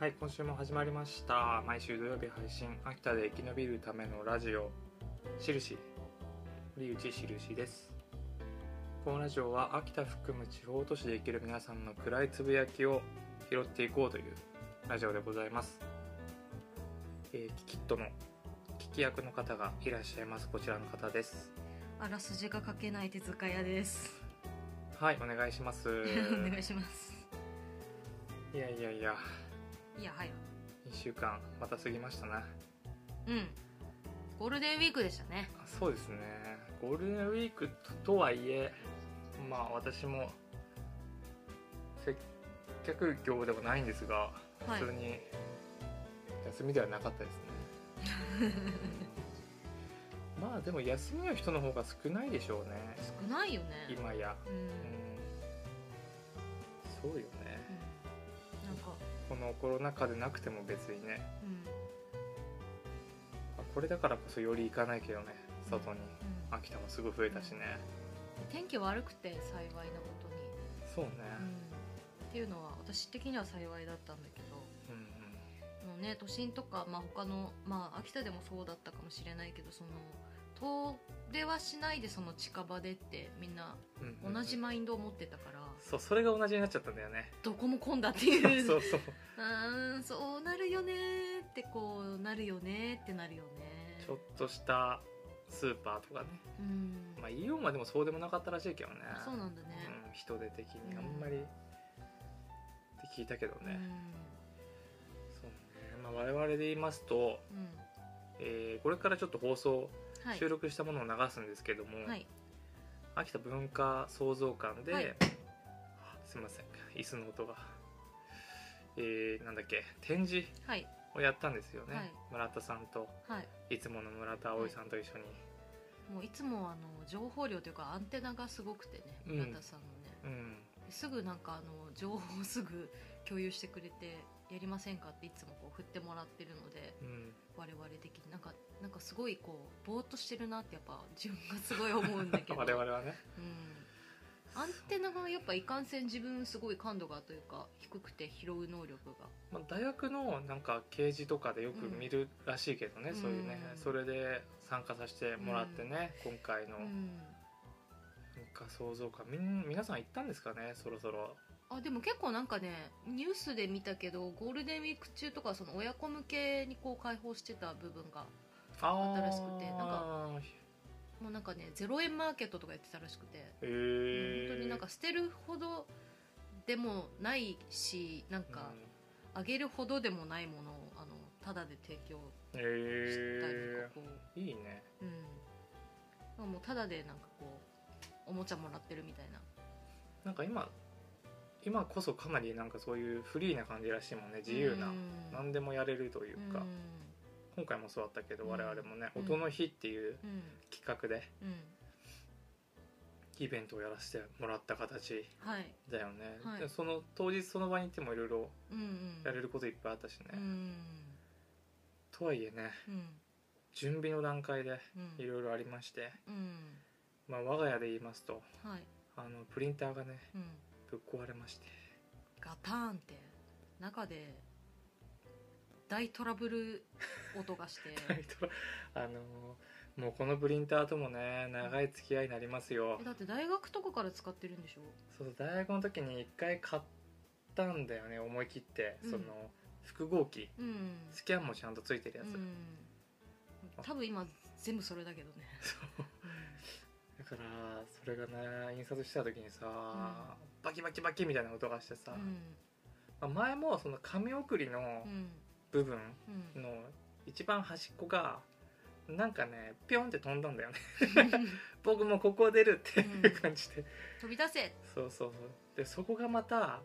はい今週も始まりました。毎週土曜日配信。秋田で生き延びるためのラジオ。しるし。堀内しるしです。このラジオは秋田含む地方都市で生きる皆さんの暗いつぶやきを拾っていこうというラジオでございます、えー、キキットの聞き役の方がいらっしゃいます。こちらの方です。あらすじが書けない手塚屋です。はいお願いします。お願いします。いやいやいやいや、はい。1週間また過ぎましたなうん。ゴールデンウィークでしたね。あそうですねゴールデンウィークととはいえまあ私も接客業ではないんですがはい普通に休みではなかったですね、まあでも休みの人の方が少ないでしょうね少ないよね。今やうん。そうよねこのコロナ禍でなくても別にね。うん。あこれだからこそより行かないけどね外に。うん秋田もすぐ増えたしね。天気悪くて幸いなことに。そうね。うん。っていうのは、私的には幸いだったんだけど、うんうね、都心とか、まあ他の、まあ秋田でもそうだったかもしれないけど、その、遠出はしないでその近場でってみんな同じマインドを持ってたから、そうそれが同じになっちゃったんだよね。どこも混んだっていう。そうそう。うーんそうなるよねーってこうなるよねーってなるよね。ちょっとしたスーパーとかね。うん。まあイオンはでもそうでもなかったらしいけどね。そうなんだね。うん、人手的に。うん。あんまりって聞いたけどね、そうね、まあ、我々で言いますと、うん、うんえーこれからちょっと放送はい。収録したものを流すんですけども、はい。秋田文化創造館で、はい。あすいません。椅子の音が。えー、なんだっけ。展示はい。をやったんですよね、はい。村田さんと。はい。いつもの村田葵さんと一緒に、もういつもあの情報量というかアンテナがすごくてねうん。村田さんのね、うん。すぐなんかあの情報をすぐ共有してくれてやりませんかっていつもこう振ってもらってるのでうん。我々的に。なんかなんかすごいこうぼーっとしてるなってやっぱ自分がすごい思うんだけど。我々はね。うん、アンテナがやっぱいかんせん自分すごい感度がというか低くて拾う能力が。まあ、大学のなんか掲示とかでよく見るらしいけどね、うん。そういうねうんそれで参加させてもらってね、今回の。うん。文化創造館みん皆さん行ったんですかねそろそろ。あでも結構なんかねニュースで見たけどゴールデンウィーク中とかその親子向けにこう開放してた部分があ新しくてなんかかもうなんかね0円マーケットとかやってたらしくて、へえ本当になんか捨てるほどでもないしなんかあげるほどでもないものをあのタダで提供へしたりえとかこう。いいね。うん、もうただでなんかこうおもちゃもらってるみたいな。なんか今今こそかなりなんかそういうフリーな感じらしいもんね。自由な、うん。何でもやれるというか、うん今回もそうだったけどうん。我々もね「うん。音の日」っていううん。企画でうん。イベントをやらせてもらった形はい。だよね、はい。でその当日その場に行ってもいろいろうんうん。やれることいっぱいあったしね、うん。とはいえねうん。準備の段階でうん。いろいろありまして、うん。まあ、我が家で言いますとはい。あのプリンターがねうん。ぶっ壊れまして。ガターンって中で大トラブル音がして。あのもうこのプリンターともね長い付き合いになりますよ。えだって大学とかから使ってるんでしょ？そう大学の時に一回買ったんだよね思い切って、うん。その複合機。うん。スキャンもちゃんとついてるやつ、うん。多分今全部それだけどね。そう。だからそれがね印刷した時にさ、バキバキバキみたいな音がしてさ、うん。まあ前もその紙送りのうん部分うん。の一番端っこがなんかねピョンって飛んだんだよね。僕もここ出るっていう感じで、飛び出せ。そうそうそう。でそこがまた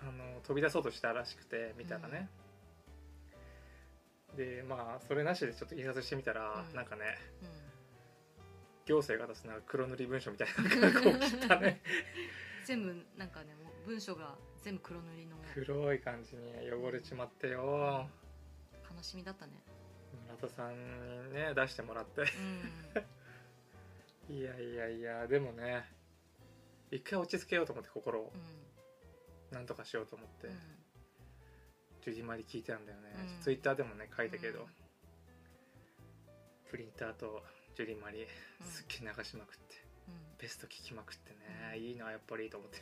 あの飛び出そうとしたらしくて見たらね、でまあそれなしでちょっと印刷してみたら、うん。なんかねう行政が出すなんか黒塗り文書みたいななんかこう汚ね。ん 全部なんかねもう文章が全部黒塗りの黒い感じに汚れちまってよ。悲しみだったね。村田さんにね出してもらって。うん。いやいやいやでもね一回落ち着けようと思って心を。うん。なんとかしようと思って、うん。ジュディマリ聞いてたんだよね、うん。ツイッターでもね書いたけど、うん。プリンターとジュディマリうん。すっげえ流しまくって、うベスト聞きまくってね、うん。いいなやっぱりと思って。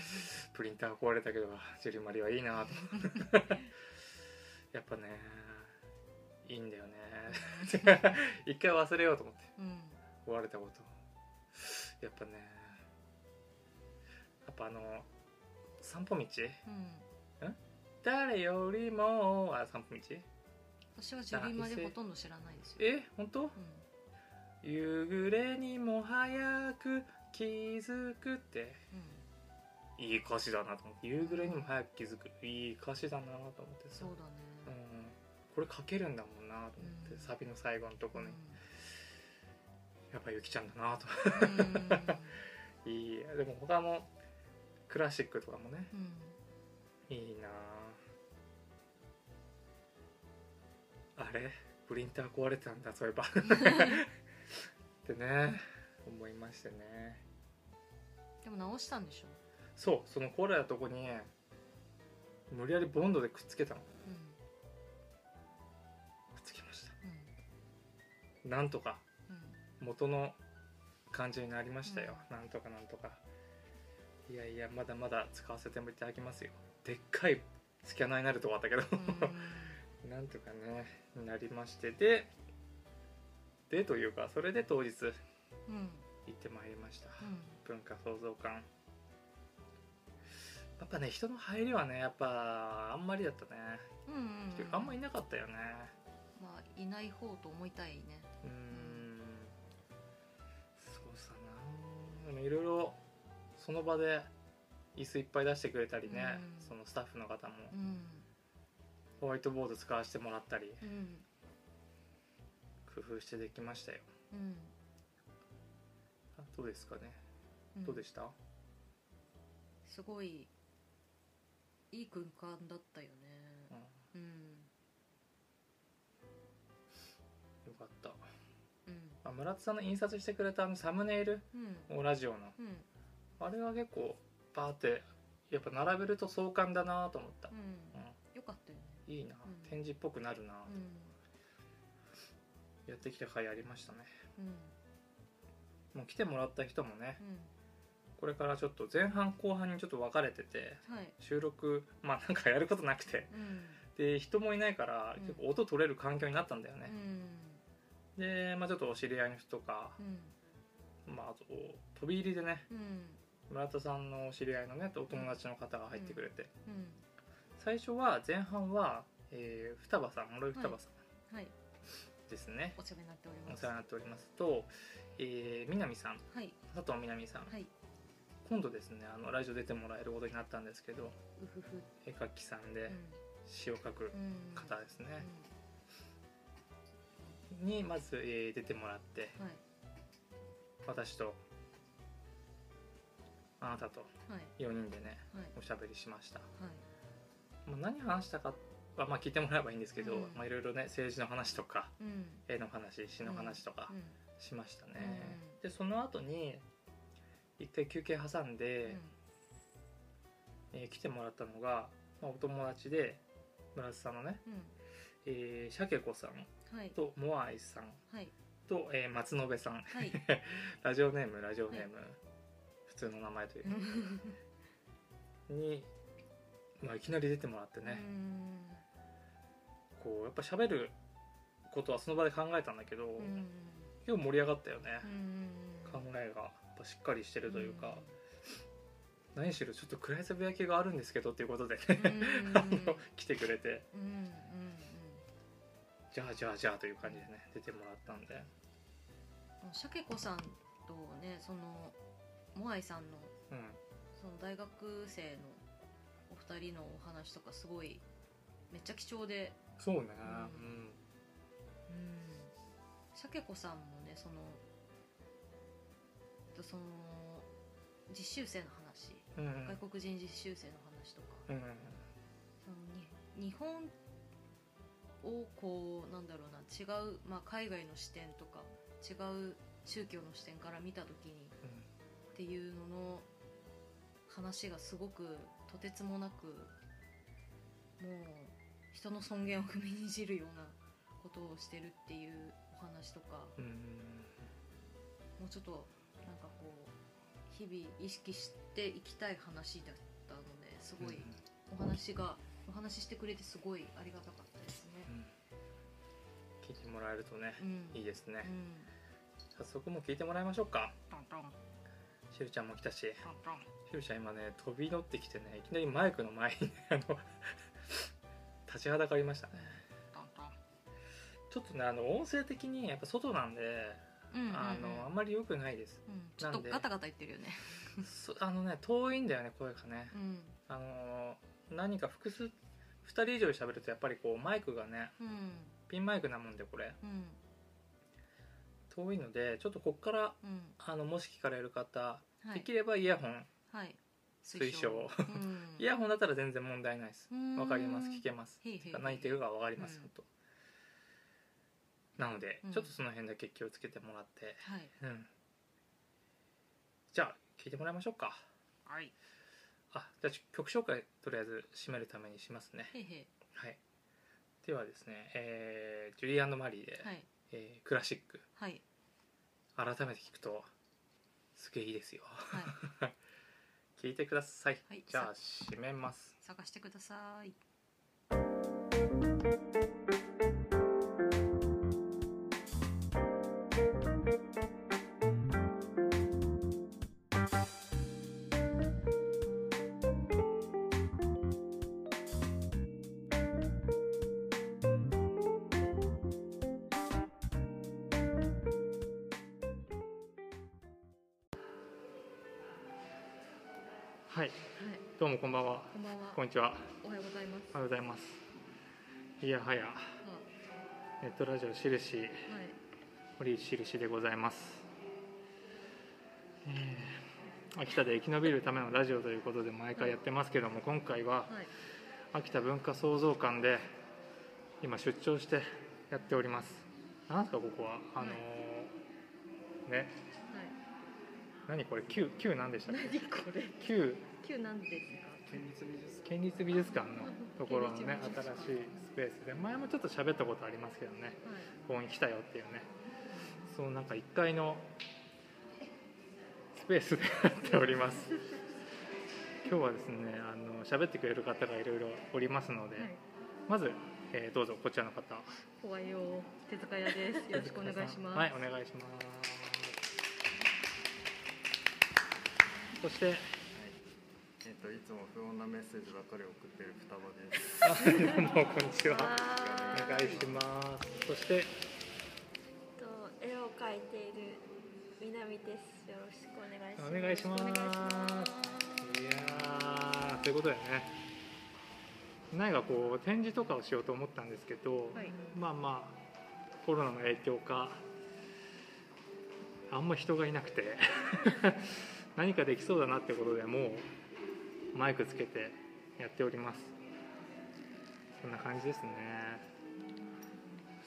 プリンター壊れたけどジュディマリはいいなと。やっぱねいいんだよね。一回忘れようと思って。うん。壊れたこと。やっぱねやっぱあの散歩道？うん。誰よりもあ散歩道？私はジュリマでほとんど知らないですよ。え？本当？うん夕暮れにも早く気づくって。うん。いい歌詞だなと思って。夕暮れにも早く気づく。いい歌詞だなと思ってさ。そうだうん。ねこれ書けるんだもんなと思って、うん。サビの最後のとこに、うん。やっぱゆきちゃんだなと。うん。いい。でも他のクラシックとかもね。うん。いいな。あれ？プリンター壊れてたんだそういえば ってね思いましてね。でも直したんでしょ？そうその壊れたとこに無理やりボンドでくっつけたの。くうんっつけました。なんとかうん。元の感じになりましたよ、なんとかなんとか。いやいやまだまだ使わせていただきますよ。でっかいスキャナーになるとこあったけど、うん。なんとかねなりまして。ででというかそれで当日行うん。ってまいりました、うん。文化創造館。やっぱね人の入りはねやっぱあんまりだったね、うんうんうん。あんまいなかったよね。まあいない方と思いたいね。うーん。そうさなでもいろいろその場で椅子いっぱい出してくれたりね、うん。そのスタッフの方も。うん。ホワイトボード使わせてもらったり。うん工夫してできましたよ。うん。あどうですかね？うん。どうでした、すごいいい空間だったよね。うん。うん。よかった。うん。あ村田さんの印刷してくれたあのサムネイル？うん。ラジオの。うん。あれは結構バーってやっぱ並べると壮観だなと思った、うん。うよかったよね。ん、いいな、うん。展示っぽくなるな、うんやってきた回ありましたね。うん。もう来てもらった人もねうん。これからちょっと前半後半にちょっと分かれててはい。収録まあなんかやることなくてうん。で人もいないからうん。結構音取れる環境になったんだよね。う、ん。で、まあ、ちょっとお知り合いの人とか、うん。まあ、あと飛び入りでねうん。村田さんのお知り合いのねお友達の方が入ってくれて、うん。最初は前半は、えー双葉さん室井双葉さん。はいですね、お世話になっております。お世話になっておりますと、えー南さん。はい。佐藤南さん、はい。今度ですねあのラジオ出てもらえることになったんですけど絵描きさんでうん。詩を描くうん。方ですね、うにまず、えー出てもらってんはい。私とあなたとはい。4人でねはい。おしゃべりしました、はい。まあ、何話したかは、まあ、聞いてもらえばいいんですけど、うん。まあ、いろいろね政治の話とかうん。絵の話詩の話とかうん。しましたね、うんでその後に一回休憩挟んで、えー来てもらったのが、まあ、お友達で村瀬さんのね、うん。うんえー、シャケ子さんはい。とモアイさんはい。と、えー松延さん。はい。ラジオネームラジオネーム、普通の名前というう に、まあ、いきなり出てもらってね、んこうやっぱ喋ることはその場で考えたんだけど、うん。結構盛り上がったよね。う、ん考えが。やっぱしっかりしてるというか、何しろちょっと暗いつぶやきがあるんですけどっていうことでね、うん あの来てくれて。うんうんじゃあじゃあじゃあという感じでね出てもらったんで。うんシャケ子さんとねそのモアイさんのうん。その大学生のお二人のお話とかすごいめっちゃ貴重でそうね。ううん。うん。シャケ子さんもねそのとその実習生の話。うん。外国人実習生の話とか。うん。そのに日本をこうなんだろうな違う、まあ、海外の視点とか違う宗教の視点から見た時にっていうのの話がすごくとてつもなくもう人の尊厳を踏みにじるようなことをしてるっていうお話とかうんもうちょっとなんかこう日々意識していきたい話だったのですごいお話がお話ししてくれてすごいありがたかったですね。うん聞いてもらえるとねうん、いいですね。うん、早速もう聞いてもらいましょうか。トントン。しるちゃんも来たし。トントン。しるちゃん今ね飛び乗ってきてねいきなりマイクの前にねあの立ちはだかりましたね。ちょっとねあの音声的にやっぱ外なんで、うんうんうん。あのあんまり良くないです。うん。ちょっとなんでガタガタ言ってるよね。そ あのね遠いんだよね声がね。うん。あの何か複数2人以上で喋るとやっぱりこうマイクがねうん。ピンマイクなもんでこれ。うん。遠いのでちょっとこっからうん。あのもし聞かれる方、はい。できればイヤホン。はい推奨。うん。イヤホンだったら全然問題ないです。うん。わかります。聞けます。へいてるかわかります、うん。ほんとなので、うん。ちょっとその辺だけ気をつけてもらって。はい。うん。じゃあ聞いてもらいましょうか。はい。あじゃあ曲紹介とりあえず締めるためにしますね。はい。ではですね、えージュリーマリーで、はい。えークラシック。はい。改めて聞くとすげえいいですよ。はい 聞いてください、はい。じゃあ締めます。探してくださいんにちは。おはようございます。おはようございます。いやはやはネットラジオしるしはい。堀内しるしでございます、えー秋田で生き延びるためのラジオということで毎回やってますけども今回ははい。秋田文化創造館で今出張してやっております。なんですかここは。あのーね。はい。何これ？旧旧何でしたっ何けこれ？旧。旧なんですか？県立美術館。のところのね新しいスペースで。前もちょっと喋ったことありますけどね。はい。ここに来たよっていうね。そうなんか1階のスペースでやっております。今日はですねあの喋ってくれる方がいろいろおりますので、はい。まず、えーどうぞこちらの方。おはよう手塚屋です。よろしくお願いします。はいお願いします。そしてえっといつも不穏なメッセージばっかり送ってる双葉です。あどうもこんにちはあお願いしますそしてと絵を描いている南です。よろしくお願いします。お願いしますいしますいやーということでね何かこう展示とかをしようと思ったんですけど、はいまあまあコロナの影響かあんま人がいなくて 何かできそうだなってことでもうマイクつけてやっております。そんな感じですね。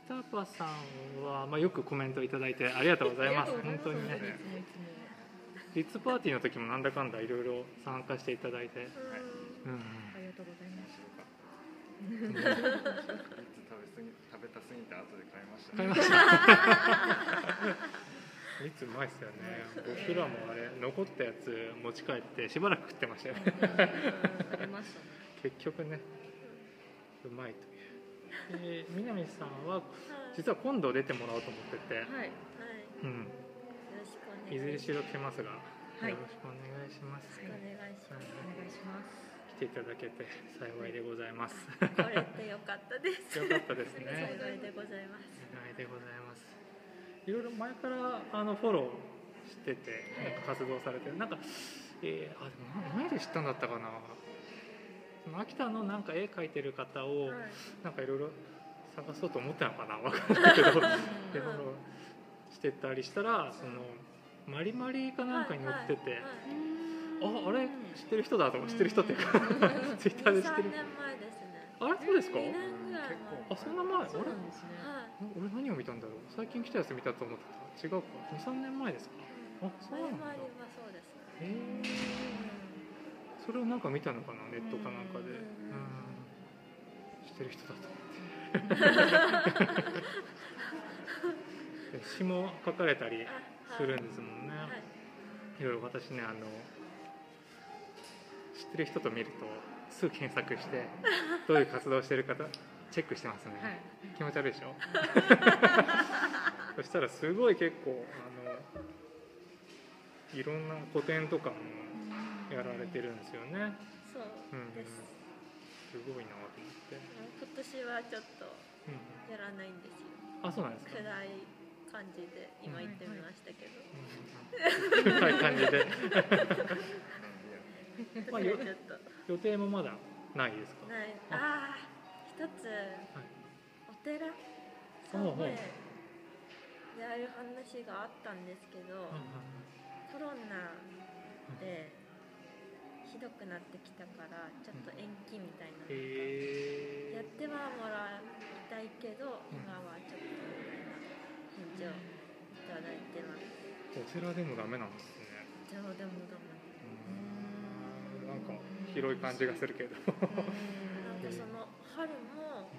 双葉さんは、まあ、よくコメントいただいてありがとうございます。本当にね。リッツパーティーの時もなんだかんだいろいろ参加していただいて、うん。うんありがとうございます。食べ過ぎ食べたすぎて後で買いました。買いました いつうまいっすよね。僕らもあれ残ったやつ持ち帰ってしばらく食ってましたよね。結局ねうまいという。で南さんは実は今度出てもらおうと思ってて、はいはい。うん、よろしくお願いします。いずれしろ来ますが、い。よろしくお願いします、お願いします。お願いします。来ていただけて幸いでございます。来れてよかったです。よかったですね。幸いでございます。願いでございますいろいろ前からあのフォローしててなんか活動されてる。なんか、えーあでもな何で知ったんだったかな。その秋田のなんか絵描いてる方をはい。なんかいろいろ探そうと思ったのかな。わかんないけど。いろいろしてたりしたらそのマリマリかなんかに載ってて、はいはいああれ？知ってる人だと思って知ってる人っていうか。ツイッターで知ってる。三年前で。あれ？そうですか？あそんな前？そう俺なんですね。はい。俺何を見たんだろう？最近来たやつ見たと思ってた。違うか。23年前ですか？あそうなんだ。前々はそうですね。へえそれをなんか見たのかな？ネットかなんかで。うんうんしてる人だと。思ってで詩も書かれたりするんですもんね、はい。いろいろ私ねあの知ってる人と見るとすぐ検索してどういう活動をしてる方チェックしてますね、はい。気持ち悪いでしょ？そしたらすごい結構あのいろんな古典とかもやられてるんですよね。そううん。です、すごいなと思って、今年はちょっとうん、やらないんですよ。あそうなんですか？暗い感じで今言ってみましたけど、うん。暗い感じで まあ 予定もまだないですか？ない。ああ一つ、お寺？サほうほうムへやる話があったんですけど、コロナでひどくなってきたからちょっと延期みたいな、へえやってはもらいたいけど、今はちょっとみたいな返事をいただいてます。お寺でもダメなんですね。じゃあでもダメ。うんなんか広い感じがするけど。なん。かその春も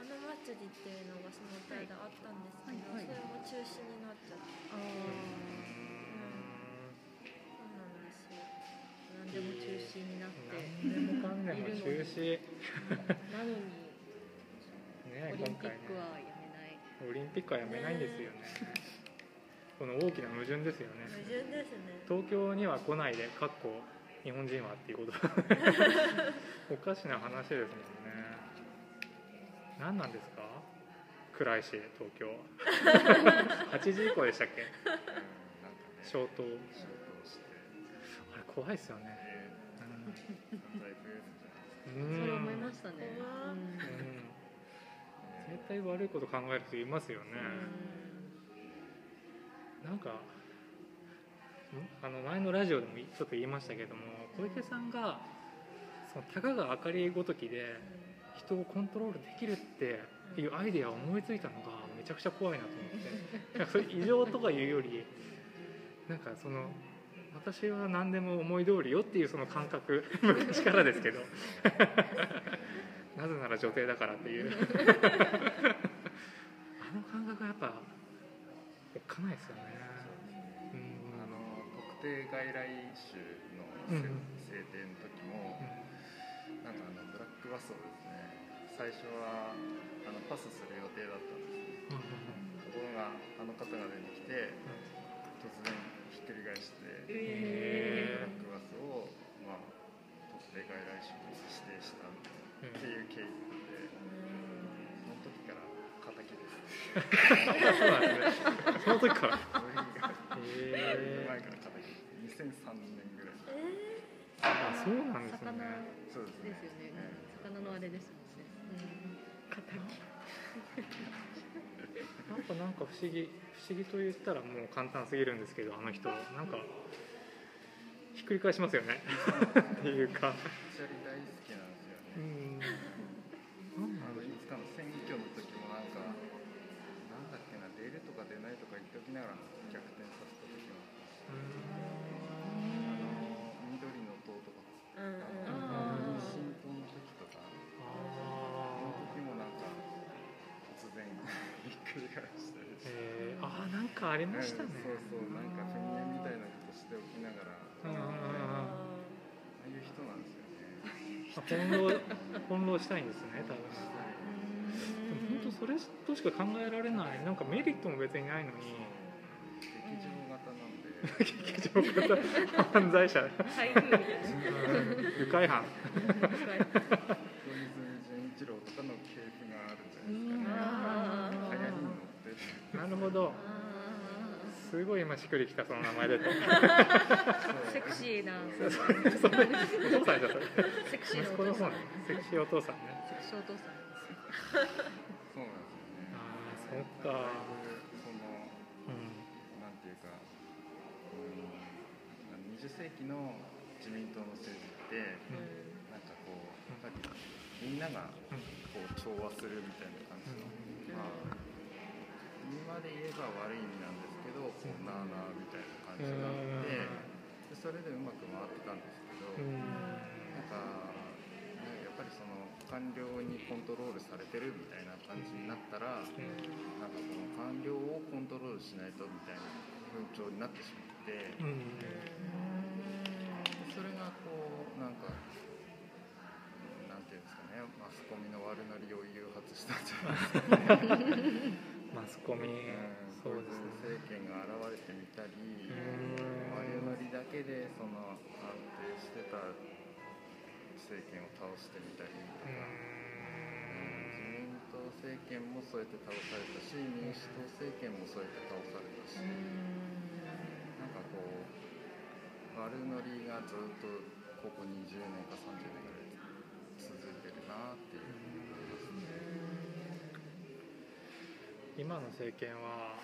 花祭りっていうのがその歌であったんですけど、はいはい。それも中止になっちゃってあそうなんですよ。ー何でも中止になって。何でもかんでも中止。なのにねオリンピ今回ねックはやめない。オリンピックはやめないんですよね。この大きな矛盾ですよね。矛盾ですね。東京には来ないでかっこ日本人はっていうこと。おかしな話ですもんね。何なんですか？暗いし東京8 時以降でしたっけ？うんね。消灯。して。あれ怖いですよね。えーうん。それ思いましたね。うんうん。絶対悪いこと考える人いますよね、なんかんあの前のラジオでもちょっと言いましたけども小池さんがそのたかが明かりごときで人をコントロールできるっていうアイデアを思いついたのがめちゃくちゃ怖いなと思って。それ異常とかいうよりなんかその私は何でも思い通りよっていうその感覚昔からですけど。なぜなら女帝だからっていう。あの感覚はやっぱおっかないですよね定外来種のうん制定の時も、なんかあのブラックバスをですね最初はあのパスする予定だったんですね。ところがあの方が出てきて突然ひっくり返して、へブラックバスを、まあ、特定外来種に指定したっていう経緯でその時から敵です その時から 2003年ぐらい。えあそうなんです魚ねそうですね。ですよね。え魚のあれですもんね。なん。かなんか不思議不思議と言ったらもう簡単すぎるんですけどあの人。なんかひっくり返しますよね。っていうか。チャリ大好きなんですようねんなんあのいつかの選挙の時もなんかなんだっけな出るとか出ないとか言っておきながら逆転させた時もあの緑の塔とかうんあうんの新党の時とかあの時もなん。か突然ひっくり返したりしてえー、あー。なんかありましたねうん。そうそうなんか宣言みたいなことしておきながら。うんうんうん。うんああいう人なんですよね。あ翻弄翻弄したいんですね。多分でも本当それとしか考えられない。なんかメリットも別にないのに劇場型犯罪者。台風みたいな。愉快犯小泉純一郎とかの系譜があるんじゃないで。すかねあー流行りに乗ってるなるほどすごい今しっくりきたその名前でと。セクシーな。それお父さんじゃそれセクシーセクシーお父さん。ねセクシーお父さん。そうなんですよね。ああそっか20世紀の自民党の政治ってなんかこうやっぱりみんながこう調和するみたいな感じの、まあ今で言えば悪い意味なんですけどこうなあなあみたいな感じがあってでそれでうまく回ってたんですけど、うん。なんかねやっぱりその官僚にコントロールされてるみたいな感じになったら、なんかこの官僚をコントロールしないとみたいな風潮になってしまって、それがこうなんかなんていうんですかね。マスコミの悪ノリを誘発したんじゃないですかね。マスコミ、うん、そうですね。政権が現れてみたり悪ノリだけでその安定してた政権を倒してみたりとか、自民党政権もそうやって倒されたし民主党政権もそうやって倒されたし、なんかこう悪ノリがずっとここ20年か30年ぐらい続いてるなっていう今の政権は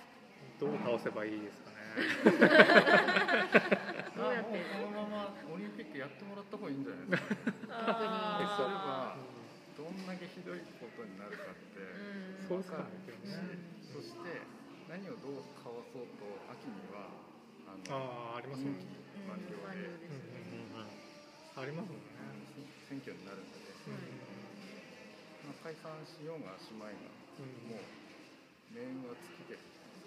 どう倒せばいいですかね？どうやって？このままオリンピックやってもらった方がいいんじゃないですか逆に。すればどんだけひどいことになるかって。分かる。し、そして何をどうかわそうと秋にはあのあありますもんね。満了で、ありますもんね選挙になるので、まあ、解散しようがしまいが、もう命運は尽きてる。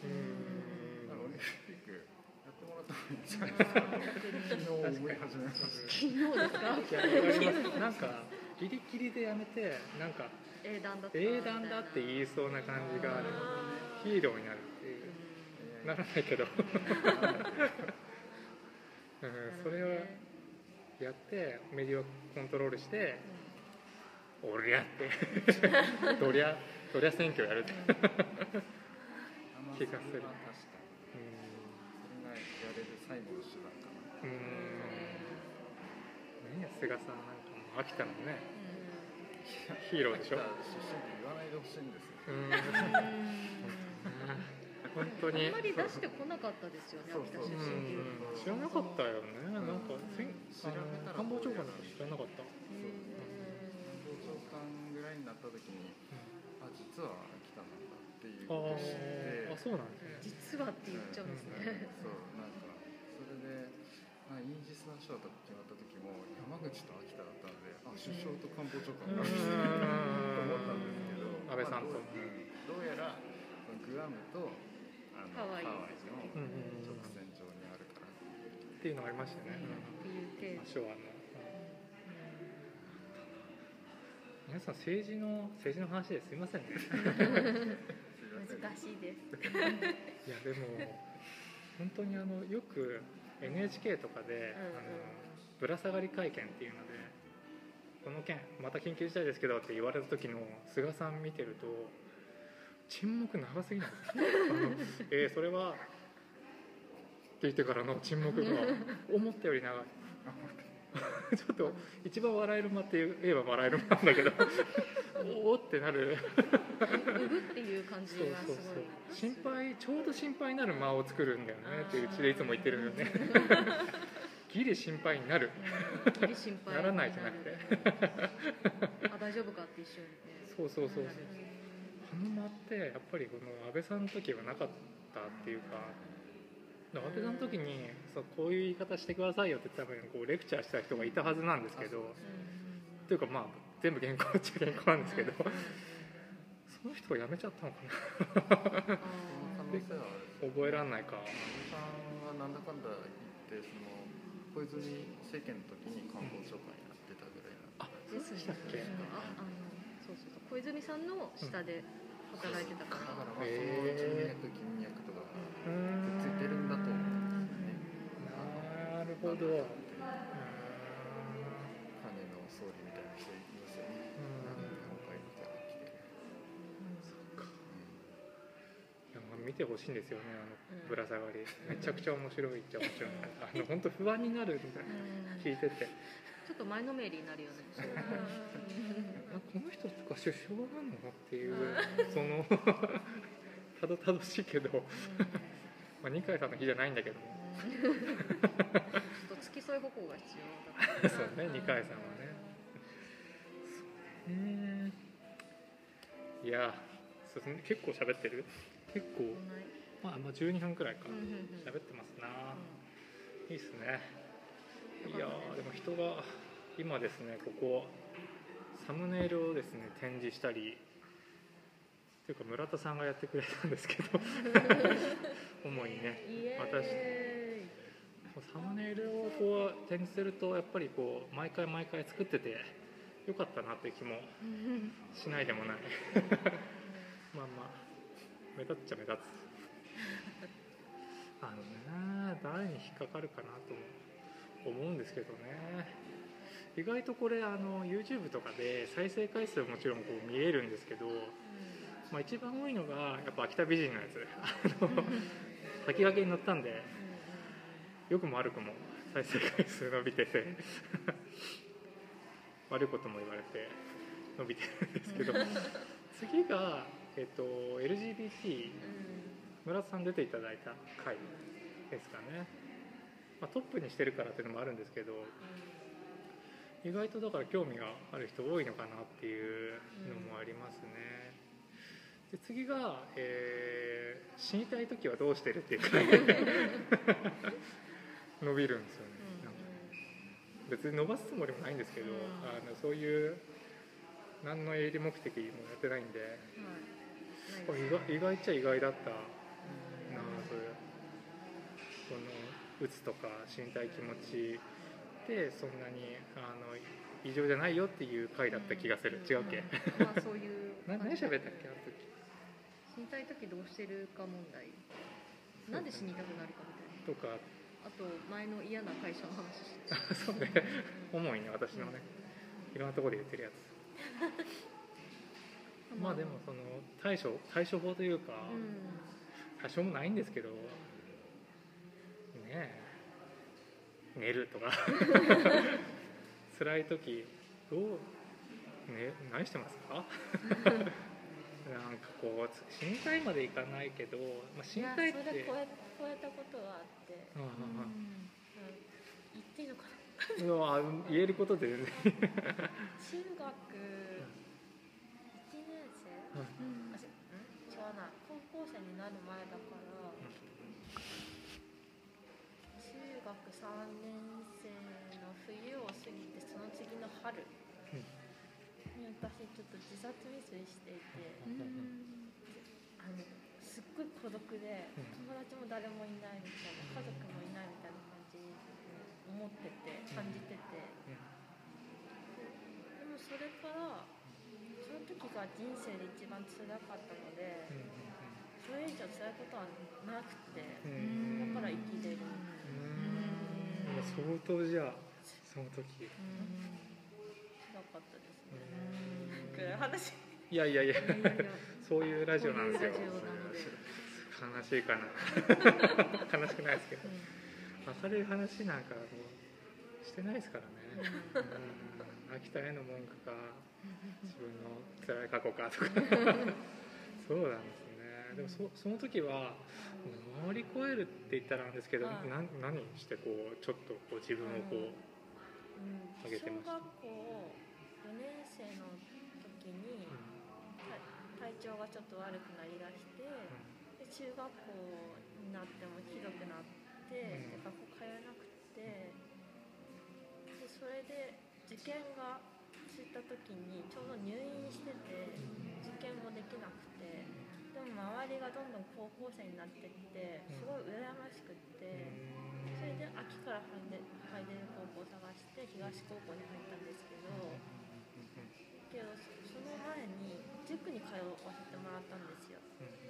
うん。オリンピックやってもらった方がいいんじゃないですか。昨日思い始めました昨日ですか？なんかギリギリでやめてなんか英断だ英断だって言いそうな感じがあるヒーローになるっていうならないけど。うん、それをやってメディアをコントロールして、おりゃって。どりゃそりゃ選挙やるって。気がする、確かに、うん、それがやれる最後の手段かなうんね菅さんなんかも秋田のね。ヒーローでしょ。出身って言わないでほしいんですよ 本当に。あんまり出してこなかったですよね秋田出身知らなかったよね。なんかせん官房長官なんか知らなかった。官房長官ぐらいになった時に実は来たんだっていうことを知って。あそうなんですね。実はって言っちゃうんですね、そうなんかそれで、まあ、イージス・アショアと決まった時も山口と秋田だったのであ首相と官房長官がと 思ったんですけど。安倍さんと、まあ、どうやらグアムとあのハワイの直線上にあるから。っていうのがありましたね、っていう昭和の。皆さん政治の政治の話ですいませんね。難しいです。いやでも本当にあのよく NHK とかで、あのぶら下がり会見っていうのでこの件また緊急事態ですけどって言われた時の菅さん見てると沈黙長すぎない？えー、それはって言ってからの沈黙が思ったより長い。ちょっと一番笑える間って言えば笑える間なんだけど。おおってなる。うぐっていう感じがすごい。心配ちょうど心配になる間を作るんだよね。ってうちでいつも言ってるよね。ギリ心配になる、ギリ心配ならないじゃなくて。あ大丈夫かって一緒にそうそうそうそう。あの間ってやっぱりこの安倍さんの時はなかったっていうか安倍さんの時にそうこういう言い方してくださいよって多分こうレクチャーした人がいたはずなんですけど、というかまあ全部原稿っちゃ原稿なんですけど、その人が辞めちゃったのかな？覚えらんないか。安倍さんはなんだかんだ言ってその小泉政権の時に官房長官やってたぐらいな、あそうでしたっけ？ああのそうそうそう。小泉さんの下で働いてたから、だからまあその人脈金脈とかくっついてるんだと思うんですよね。なるほど。金の総理みたいな人いますよね。何回みたいな来てそっか、いやまあ見てほしいんですよねあのぶら下がり。めちゃくちゃ面白いっちゃ面白い。あの本当不安になるみたいな。聞いててちょっと前のめりになるよね。あこの人とか首相なのっていうそのたどたどしいけど、まあ、二階さんの日じゃないんだけど。もちょっと付き添い歩行が必要だそうね二階さんはね。そうね。いや結構喋ってる？結構。まあまあ12分くらいか。喋ってますな、いいっすねいやでも人が今ですねここサムネイルをですね展示したりというか村田さんがやってくれたんですけど 主にね私サムネイルをこう展示するとやっぱりこう毎回毎回作っててよかったなっていう気も しないでもない。まあまあ目立っちゃ目立つ。あのね誰に引っかかるかなと思うんですけどね。意外とこれあの YouTube とかで再生回数はもちろんこう見えるんですけど、まあ、一番多いのがやっぱ秋田美人のやつ。先駆けに乗ったんでよくも悪くも再生回数伸びてて悪いことも言われて伸びてるんですけど。次が、えっと、LGBT 村田さん出ていただいた回ですかね、まあ、トップにしてるからっていうのもあるんですけど意外とだから興味がある人多いのかなっていうのもありますね。で次が、えー、死にたい時はどうしてるっていうか 伸びるんですよね、うん、別に伸ばすつもりもないんですけど、うん、あのそういう何の営利目的もやってないんで、うん、意外意外っちゃ意外だったなそういうその打つとか死にたい気持ちでそんなにあの異常じゃないよっていう回だった気がする、違うっけ、まあ、そういう何喋ったっけあの時？死にたい時どうしてるか問題。なんで死にたくなるかみたいな。とか。あと前の嫌な会社の話。し てそうね。重いね私のね、いろんなところで言ってるやつ。まあでもその対処対処法というか、うん、多少もないんですけどね。え寝るとか。辛い時どう、ね、何してますか？なんかこう死にたいまでいかないけど、まあ、死にたいってそれ超え超えたことはあって、うんうん、言っていいのかな？言えることで、ね、中学1年生、うん、あ違うな高校生になる前だから学3年生の冬を過ぎてその次の春に私ちょっと自殺未遂していて、あのすっごい孤独で友達も誰もいないみたいな家族もいないみたいな感じに思ってて感じてて、でもそれからその時が人生で一番辛かったので。それ以上辛いことはなくて、だから生きれる。相当じゃあその時。辛かったですね。話いやいやいや。そういうラジオなんですよ。悲しいかな。悲しくないですけど、明るい話なんかもうしてないですからね、うん、秋田への文句か自分の辛い過去かとか。そうなんですねでもそその時は乗り越えるって言ったらなんですけど、はい、何してこうちょっとこう自分をこう、上げてました？小学校4年生の時に、体調がちょっと悪くなりだして、で中学校になってもひどくなって、で学校通えなくてでそれで受験がついた時にちょうど入院してて受験もできなくて。でも周りがどんどん高校生になってってすごい羨ましくってそれで秋から入れ入れる高校を探して東高校に入ったんですけどけどその前に塾に通わせてもらったんですよ。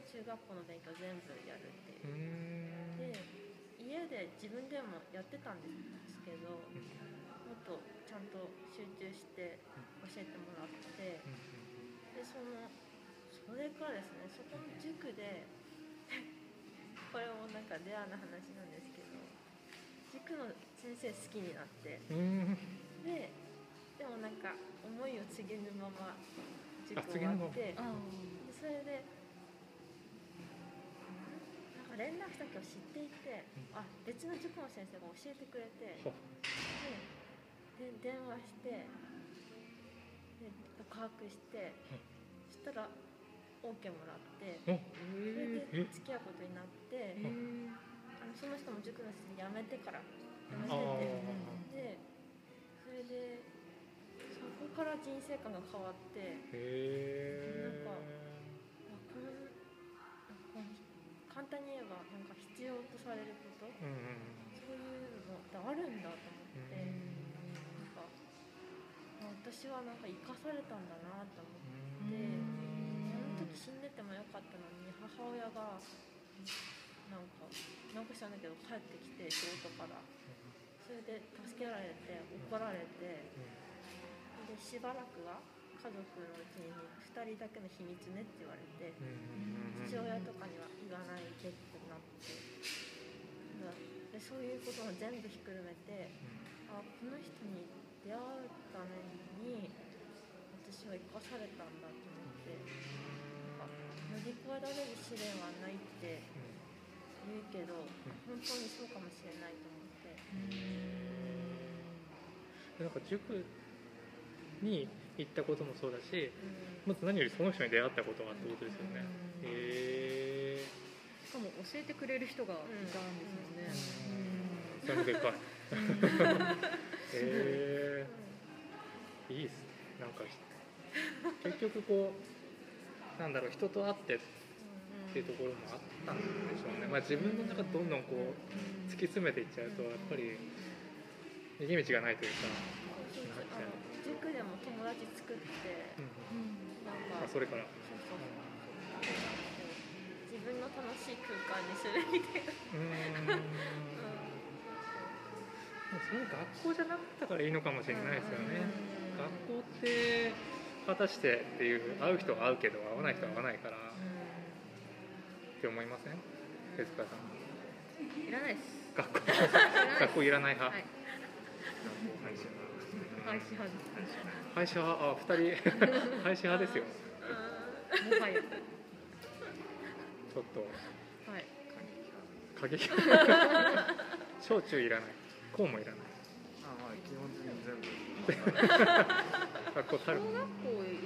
中学校の勉強全部やるっていう。で家で自分でもやってたんですけどもっとちゃんと集中して教えてもらってでそのそれからですねそこの塾で これもなんかレアな話なんですけど塾の先生好きになって。ででもなんか思いを告げぬまま塾終わってそれでなんか連絡先を知っていてあ別の塾の先生が教えてくれてでで電話してで告白してそしたら OK もらってそれで付き合うことになってあのその人も塾の先生辞めてから辞めててでそれでそここから人生観が変わってなんかあこんなんか簡単に言えばなんか必要とされることうんうんそういうのってあるんだと思って、なんかあ私はなんか生かされたんだなと思って。死んでてもよかったのに母親がなんかなんか知らないけど帰ってきて仕事から。それで助けられて怒られて。でしばらくは家族のうちに2人だけの秘密ねって言われて父親とかには言わないでってなって。でそういうことも全部ひっくるめてあこの人に出会うために私は生かされたんだと思って乗り越えられる試練はないって言うけど本当にそうかもしれないと思って。なんか塾に行ったこともそうだしうん。まず何よりその人に出会ったことがってことですよね。へえしかも教えてくれる人がいたんですよね、それもでかい。へえいいっすね。なんか結局こうなんだろう人と会ってっていうところもあったんでしょうね、まあ、自分の中でどんどんこう突き詰めていっちゃうとやっぱり逃げ道がないというか、塾でも友達作ってうんなんかあそれから。自分の楽しい空間にするみたいな。うーん。それ学校じゃなかったからいいのかもしれないですよね。学校って果たしてっていう会う人は会うけど会わない人は会わないからって思いません？手塚さん。いらないです。学校。学校いらない派、はい。廃止派廃止派あ二人。廃止派ですよ。もはや。ちょっと。はい。過激。小中いらない。こうもいらない。あまあ基本的に全部 学校小学校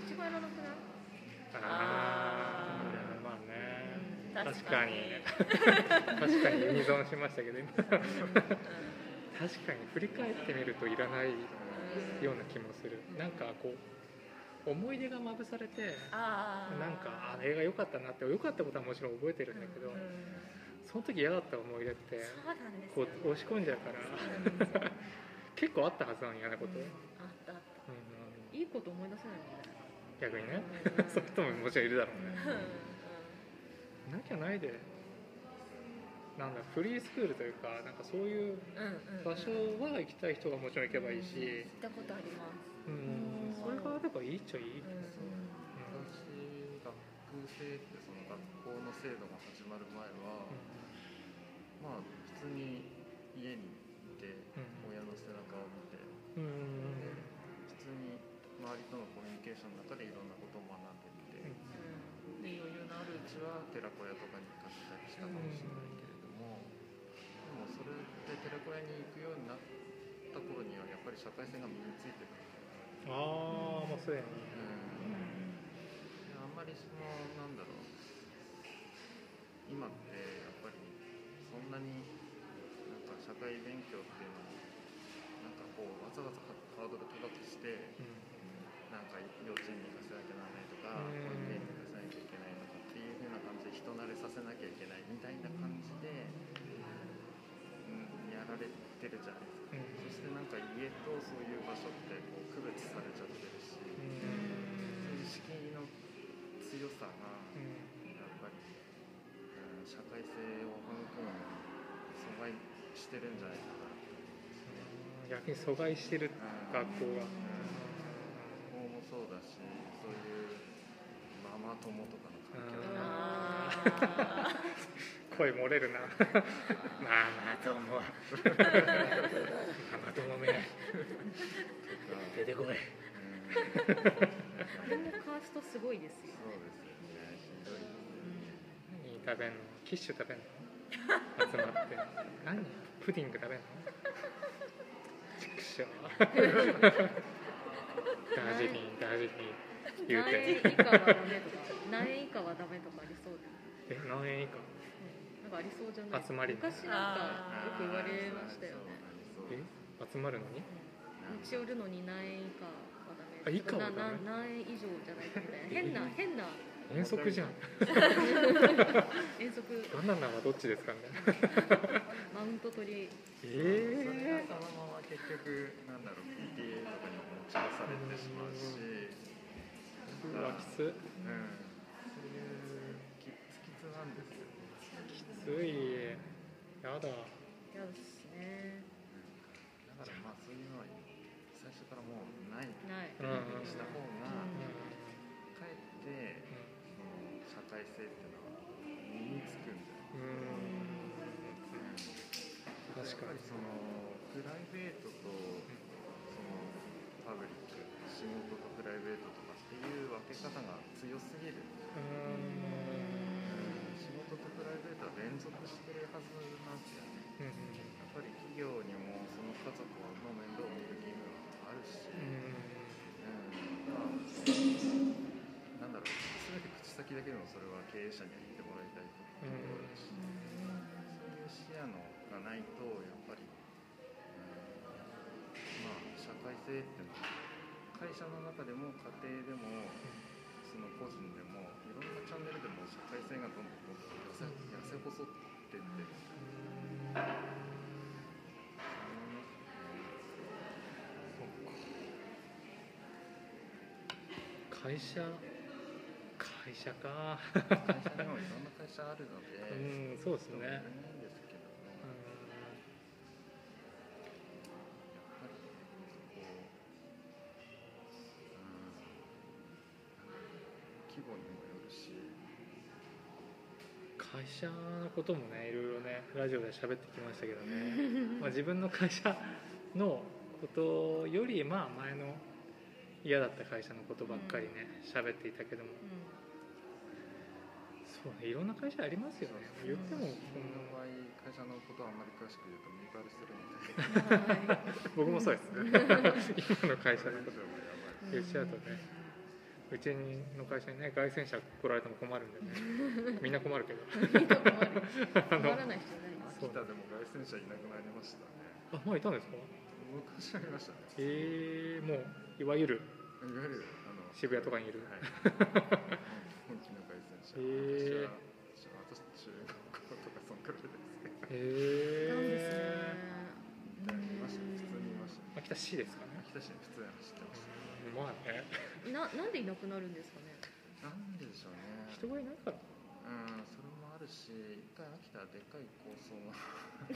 一番いらなくない？あーまあね。うん確かに。確かに。ユニゾンしましたけど今。確かに振り返ってみるといらないような気もする。なんかこう思い出がまぶされてなんかあ映画良かったなって良かったことはもちろん覚えてるんだけど、うんその時嫌だった思い出ってこう押し込んじゃうから。結構あったはずなの嫌なこと、うん。あいいこと思い出せないもんね。逆にね。うん。そういう人ももちろんいるだろうね。うんなきゃないで。なんだフリースクールというかなんかそういううんうん場所は行きたい人がもちろん行けばいいし、行ったことあります。うん、それがあればいいっちゃいい、うん。私学生ってその学校の制度が始まる前は、まあ普通に家にいてうん。親の背中を見て、うん周りとのコミュニケーションの中でいろんなことを学んでって、で余裕のあるうちは寺子屋とかに行かせたりしたかもしれないけれども、でもそれで寺子屋に行くようになった頃にはやっぱり社会性が身についてたああもうすでにであんまりそのなんだろう。今ってやっぱりそんなになんか社会勉強っていうのもなんかこうわざわざハードル高くしてなんか幼稚園に行かせなきゃならないとかうん。保育園に行かせなきゃいけないとかっていう風な感じで人慣れさせなきゃいけないみたいな感じで、うん、やられてるじゃないですか。そしてなんか家とそういう場所ってこう区別されちゃってるし、そういう意識の強さがやっぱり、うん、社会性を育むのに阻害してるんじゃないかな逆に阻害してる学校が、学校もそうだしそういうママ友とかのあ 声漏れるな。まあまあどうもまあどうもめ出てこい。うん。あれもカーストすごいですよそうですよね。ひどい何食べんの？キッシュ食べんの？集まって。何？プディング食べんの？ちくしょうダージリンダージリン言う何円以て下はダメとか何円以下はダメとかありそうで、え何円以下うん、なんかありそうじゃない？集まり昔なんかよく言われましたよね。え？集まるのに？うん持ち寄るのに何円以下はダメ。あ以下はなダメ？な何円以上じゃないとみたいな。変な変な。遠足じゃん。遠足。バナナはどっちですかね？マウント取り。それえがそのまま結局なんだろう PTA とかち出されてしまうし、ー、うわきつ。うん、そういうきつきつなん。ですよきつい。やだ。やですね。だからまあそういうのは最初からもうない。ない。した方がうんかえってその社会性っていうのは身につくんだよ、うん。確かに。そのプライベートとそのパブリック仕事とプライベートとかっていう分け方が強すぎる。うん仕事とプライベートは連続してるはずなんですよね。うんやっぱり企業にもその家族の面倒を見る義務はあるし、うん。まあなんだろう全て口先だけでもそれは経営者には言ってもらいたいところだし、そういう視野のがないとやっぱり、うんまあ社会性っていうのは会社の中でも家庭でもその個人でもいろんなチャンネルでも社会性がどんどんどんどん痩せ痩せ細ってって。る会社会社か。会社にもいろんな会社あるので、うんそうですね社のこともねいろいろねラジオで喋ってきましたけどね。まあ自分の会社のことよりまあ前の嫌だった会社のことばっかりね喋っていたけども。そうねいろんな会社ありますよね。言っても自分の場合、会社のことはあんまり詳しく言うと見バレするので、僕もそうです。今の会社のこと。言っちゃうとねうちの会社にね凱旋者来られても困るんでね みんな困るけど困る 困らない人いないですそう秋田でも外戦車いなくなりましたね。あまあいたんですか？昔ありましたね。えー、もういわゆるいわゆるあの渋谷とかにいる、はい、本気の外戦車。へー私は私中学校とかそんくらいですね。へなんですねいました普通にいましたね。秋田市ですかね秋田市に普通にまあねななんでいなくなるんですかね？なんででしょうね。人がいないから。うん、それもあるし、一回秋田でかい構想が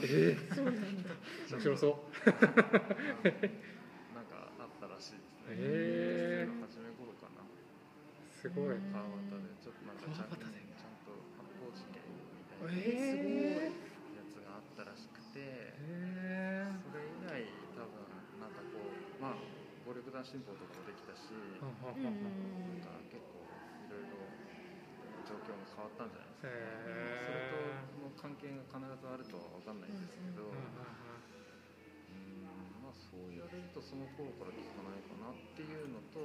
ええそうなんだ。面白そう。なんかあったらしいですね。へー。平成の初め頃かな。すごい。うん川端でちょっとなんかちゃんちゃんと発砲事件みたいな。えやつがあったらしくて、へえそれ以来多分なんかこうまあ暴力団新報とかもできたし、うんうんなんか結構いろいろ状況が変わったんじゃないですか。へそれとえの関係が必ずあるとは分かんないんですけど、ううんまあそう言われるとその頃から聞かないかなっていうのと、あ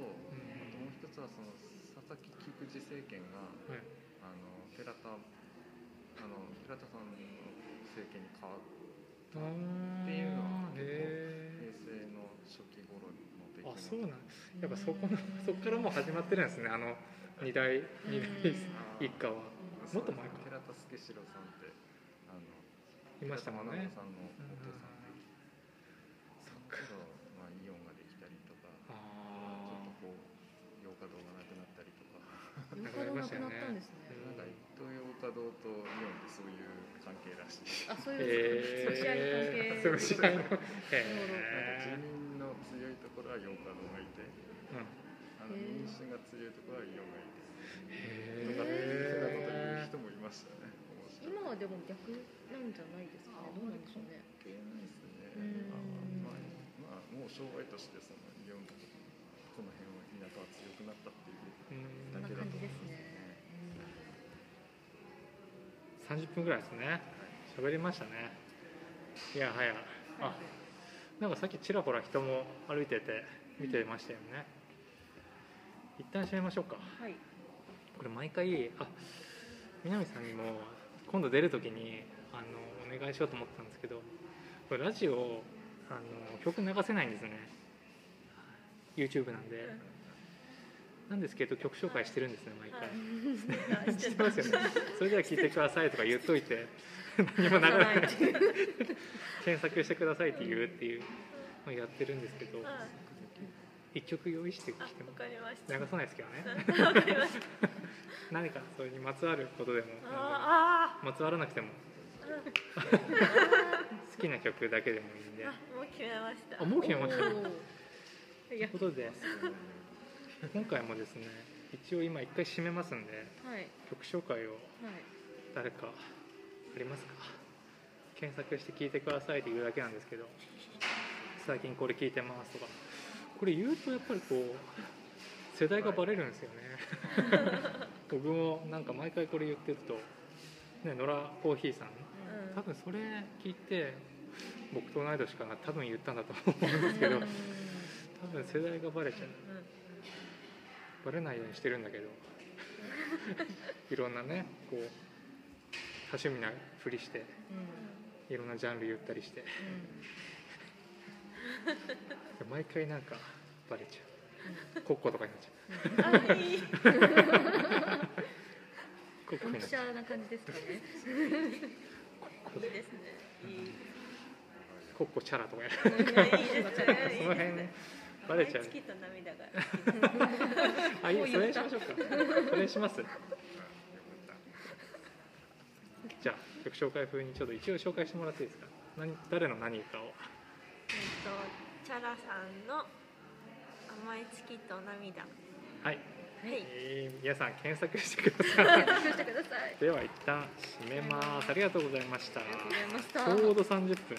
ともう一つはその佐々木菊池政権がはい。あの寺田あの寺田さんの政権に変わっあっていうのはーへ平成の初期頃の出来えあ事そうなんやっぱそこのそこからもう始まってるんですねあの二代二代一家は。もっと前か。寺田助四郎さんってあのいましたもんね。さんのお父さんで、その頃、まあ、イオンができたりとかちょあっとこう洋華堂がなくなったりとか。洋華堂なくなったんですね。なんか一東洋華堂とイオンってそういう関係らしい。あそうーいうへ social え関係。そう試合のなんかへ自民の強いところは洋華堂がいてえうん。あのへー。民主が強いところはイオンがいて。へとかっていうふうなこと言うえ人もいましたね今はでも逆なんじゃないですかね。どうなんでしょうね。関係ないですね。うん。まあまあ、まあ、もう商売としてそのイオンとかこの辺は田舎は強くなったっていううんこんな感じですね。30分ぐらいですね。喋りましたね。いやはやあなんかさっきちらほら人も歩いてて見てましたよね。一旦閉めましょうか。はい。これ毎回あ南さんにも今度出る時にあのお願いしようと思ったんですけどこれラジオあの曲流せないんですね。YouTube なんで。なんですけど曲紹介してるんですね毎回、あ知ってます。よね。それでは聴いてくださいとか言っといて何も流れない。検索してくださいって言うっていうのをやってるんですけどあ一曲用意してきあても流さないですけどね。何かそれにまつわることでもあまつわらなくても好きな曲だけでもいいんで。もう決めました。あもう決めました。ということで今回もですね一応今一回締めますんではい。曲紹介をはい。誰かありますか？検索して聞いてくださいって言うだけなんですけど。最近これ聞いてますとか。これ言うとやっぱりこう世代がバレるんですよね。僕もなんか毎回これ言ってるとね野良コーヒーさん。うん。多分それ聞いて僕と同い年かな多分言ったんだと思うんですけど。多分世代がバレちゃう。バレないようにしてるんだけど。いろんなねこう多趣味なふりしていろんなジャンル言ったりして。で毎回なんかバレちゃう。コッコとかになっちゃう。あいい。コッコになっちゃな感じですかね。いいですね。チャラとかやその辺ねバレちゃう。あいいそれにしましょうか。それにしますじゃあ曲紹介風にちょっと一応紹介してもらっていいですか？何誰の何かを？えっとチャラさんの甘い月と涙。はい、はい。えー皆さん検索してください。検索してください。では一旦締めます。ありがとうございました。ありがとうございました。ちょうど30分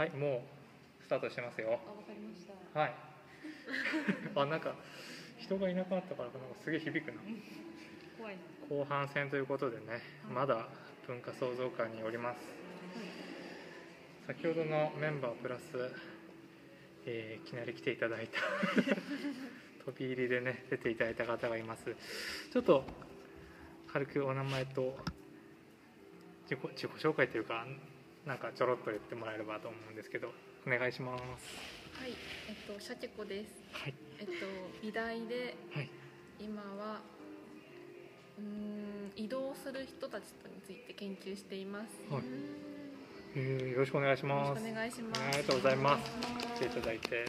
はいもうスタートしてますよ。あわかりました。はい。あなんか人がいなくなったからかなんかすげえ響くな。怖いな。後半戦ということでねまだ文化創造館におります。先ほどのメンバープラス、えーいきなり来ていただいた。飛び入りでね出ていただいた方がいます。ちょっと軽くお名前と自己自己紹介というかなんかちょろっと言ってもらえればと思うんですけどお願いしますはい、えっと、シャチコです。はいえっと、美大で、はい今は。うーん、移動する人たちとについて研究しています。はいえーよろしくお願いしよろますしくお願いします。ありがとうございます来ていただいて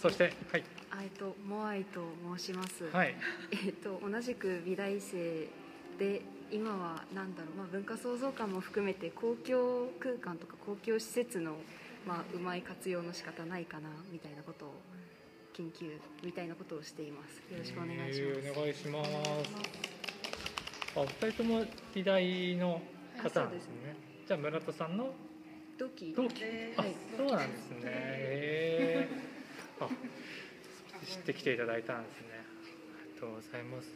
そしてはいあえっとモアイと申します。はい えっと同じく美大生で今はなんだろうまあ文化創造館も含めて公共空間とか公共施設のまあうまい活用の仕方ないかなみたいなことを研究みたいなことをしています。よろしくお願いします。えーお願いします。あお二人とも美大の方なんですね。じゃあ村田さんの？同期。同期。あはいそうなんですね。へえあ知ってきていただいたんですね。ありがとうございます。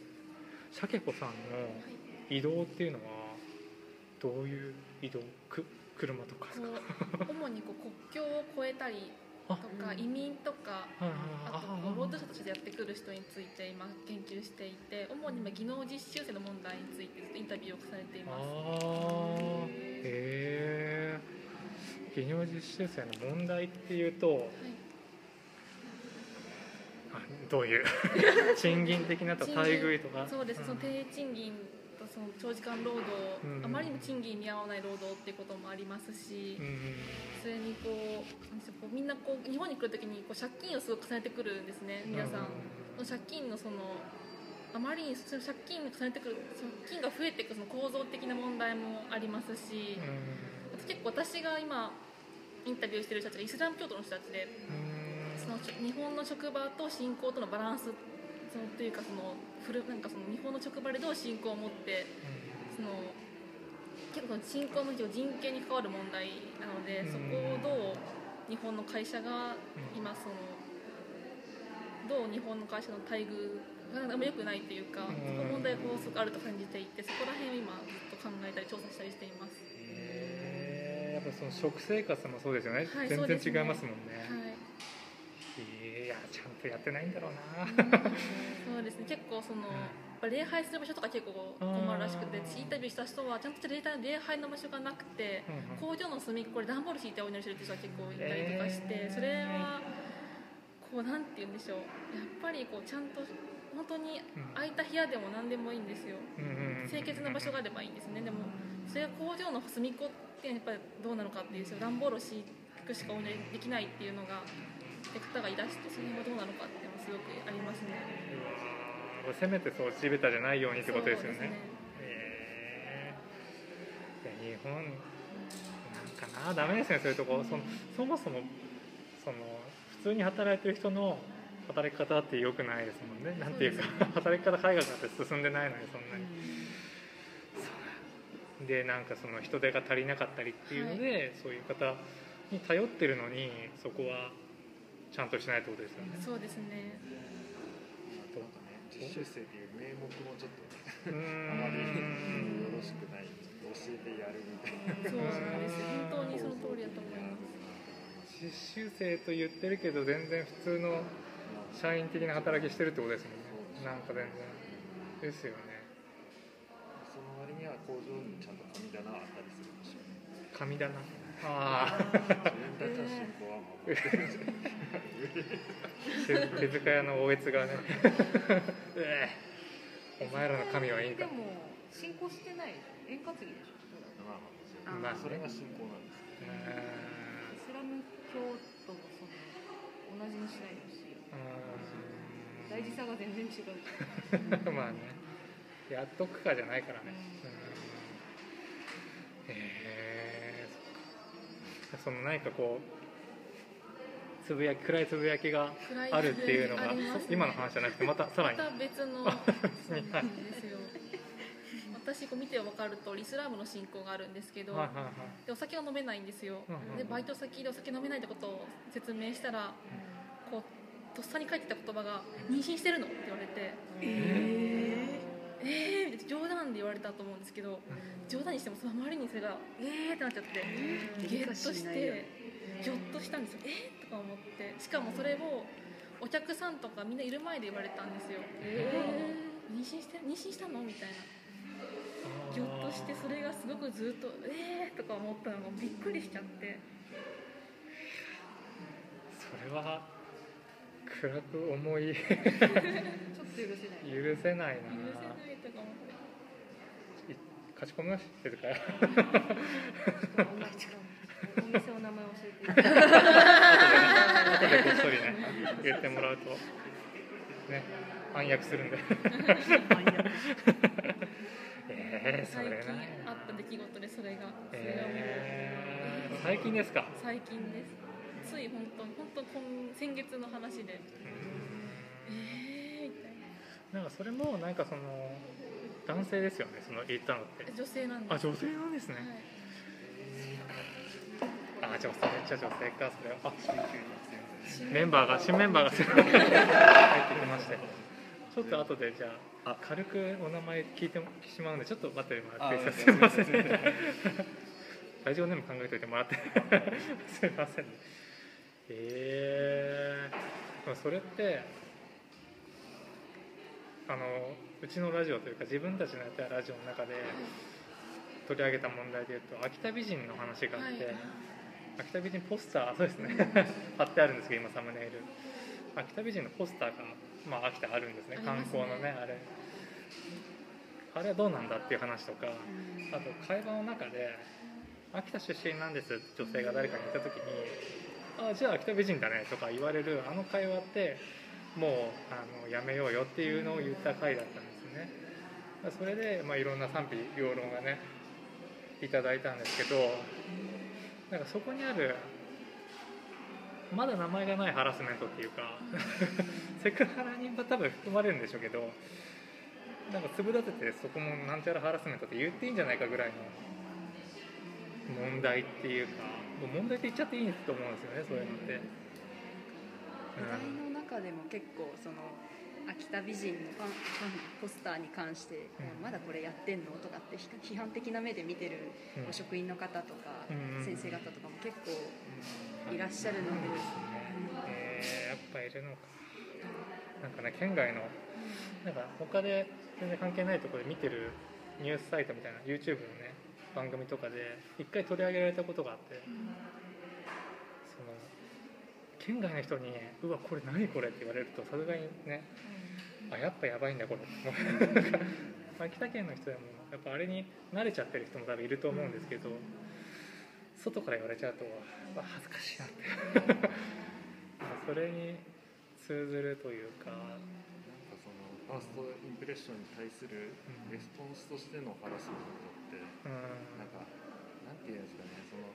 シャケ子さんの移動っていうのはどういう移動区車とか？こう主にこう国境を越えたりとか移民とかはいあと労働者としてやってくる人について今研究していて主に今技能実習生の問題についてインタビューをされています。ああへえ技能実習生の問題っていうとあどういう？賃金的なとか待遇とか？そうです、ん。その低賃金とその長時間労働、うんあまりにも賃金に合わない労働っていうこともありますし、うんそれにこうみんなこう日本に来るときにこう借金をすごく重ねてくるんですね皆さん、その借金のそのあまりにその借金を重ねてくる借金が増えていくその構造的な問題もありますし、あと結構私が今インタビューしてる人たちがイスラム教徒の人たちでうん。その日本の職場と信仰とのバランスそのというかそのフルなんかその日本の職場でどう信仰を持ってその結構その信仰の人権に関わる問題なので、うん。そこをどう日本の会社が今そのどう日本の会社の待遇があんま良くないというか、うん。そこ問題がすごくあると感じていてそこら辺を今ずっと考えたり調査したりしています。へえやっぱその食生活もそうですよね、はい全然違いますもんね。はいとやってないんだろうな。そうですね。結構その、礼拝する場所とか結構困るらしくて私インタビューした人はちゃんと礼拝の場所がなくて、工場の隅っこで段ボール敷いてお祈りしてるって人が結構いたりとかして、えー。それはこうなんて言うんでしょう。やっぱりこうちゃんと本当に空いた部屋でも何でもいいんですよ。清潔な場所があればいいんですね。でもそれが工場の隅っこってやっぱりどうなのかっていう段ボールを敷くしかお祈りできないっていうのがって方がいらしてそれはどうなのかっていうのはすごくありますね。せめてそう地べたじゃないようにってことですよね。そうへえいや日本なんかなダメですねそういうとこ。そのそもそもその普通に働いてる人の働き方って良くないですもんね。なんていうか 働き方海外だって進んでないのにそんなに、そうでなんかその人手が足りなかったりっていうので、そういう方に頼ってるのにそこはちゃんとしないってことですよね、そうですね。なんかね実習生っていう名目もちょっとねあまりんよろしくない教えてやるみたいな。そうなんです本当にその通りだと思います。実習生と言ってるけど全然普通の社員的な働きしてるってことですもんね。なんか全然。ですよね。その割には工場にちゃんと神棚あったりするんでしょうね。神棚ああ手手塚屋のおえつがねお前らの神はいいかでも進行してない円担ぎでしょまあまあまあそれが信仰なんです うイスラム教とその同じにしないでほしい大事さが全然違うまあね。やっとくかじゃないからね。ううん。へえその何かこうつぶやき暗いつぶやきがあるっていうのがね。今の話じゃなくてまたさらに。また別の 私こう見て分かるとイスラムの信仰があるんですけど、はいはいはい。でお酒は飲めないんですよ、うんうんうん。でバイト先でお酒飲めないってことを説明したらこうとっさに書いてた言葉が「妊娠してるの?」って言われて「えー、えー、冗談で言われたと思うんですけど冗談にしてもその周りにそれが「えー」ってなっちゃってゲッとしてぎょっとしたんですよ「えー?」とか思って。しかもそれをお客さんとかみんないる前で言われたんですよ「えー、妊娠して妊娠したの?」みたいな。ぎょっとしてそれがすごくずっと「えー!」とか思ったのがびっくりしちゃって。それは暗く思い ちょっと許せない。許せないな。許せないとか思って勝ち込みましてるから。お店お名前教えて後でこっそりね言ってもらうと。ね暗躍するんで。えー、それ最近なあった出来事でそれが最近ですか？最近です。つい本当本当今先月の話で。えーみたいなんかそれもなんかその男性ですよねその言ったのって。な女性なんですあ女性なんですね、はい、あ女性めっちゃ女性かそれは。メンバーが新メンバーが。入ってきまして。ちょっと後でじゃあ軽くお名前聞いてしまうんでちょっと待ってもらっていいですかすいません。ラジオネーム考えといてもらって。すいません。ねえー、でもそれってあのうちのラジオというか自分たちのやったラジオの中で取り上げた問題でいうと秋田美人の話があって、はい。秋田美人ポスターそうですね。貼ってあるんですけど今サムネイル。秋田美人のポスターが、まあ、秋田あるんですね。観光のねあれ。あれはどうなんだっていう話とかあと会話の中で「秋田出身なんです」って女性が誰かに言った時に「あじゃあ秋田美人だね」とか言われるあの会話ってもうあのやめようよっていうのを言った回だったんですねまあそれで、まあ、いろんな賛否両論がねいただいたんですけどなんかそこにあるまだ名前がないハラスメントっていうか セクハラに多分含まれるんでしょうけどなんか粒立ててそこもなんちゃらハラスメントって言っていいんじゃないかぐらいの問題っていうかもう問題って言っちゃっていいと思うんですよねそういうのって。話題の中でも結構その秋田美人のファンポスターに関して、うん。まだこれやってんのとかって批批判的な目で見てる職員の方とか、うん。先生方とかも結構いらっしゃるので、えーやっぱいるのか。なんかね県外のなんか他で全然関係ないところで見てるニュースサイトみたいな YouTube のね番組とかで一回取り上げられたことがあって、県外の人に「うわこれ何これ」って言われるとさすがにねあやっぱやばいんだこれ。秋田県の人でもやっぱあれに慣れちゃってる人も多分いると思うんですけど外から言われちゃうとあ恥ずかしいなって。ま あそれに通ずるというかなんかそのファーストインプレッションに対するうん。レスポンスとしてのハラスメントってうん。なんかなんていうんですかねその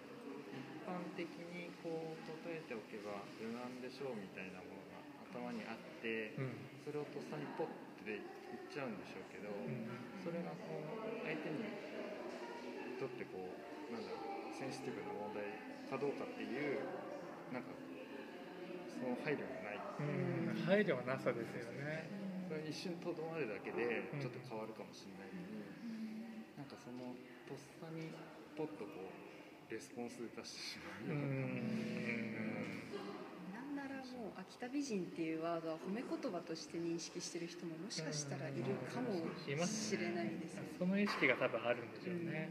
一般的にこう答えておけば無難でしょうみたいなものが頭にあってうん。それをとっさにポッて言っちゃうんでしょうけどうん。それがこう相手にとってこうなんだろうセンシティブな問題かどうかっていうなんかその配慮がない。うん。配慮がなさですよね。それ一瞬とどまるだけでうん。ちょっと変わるかもしれないのに、なんかそのとっさにポッとこうレスポンスで出してしまううような、ん。なんならもう秋田美人っていうワードは褒め言葉として認識してる人ももしかしたらいるかも。しれないですね。その意識が多分あるんでしょうね、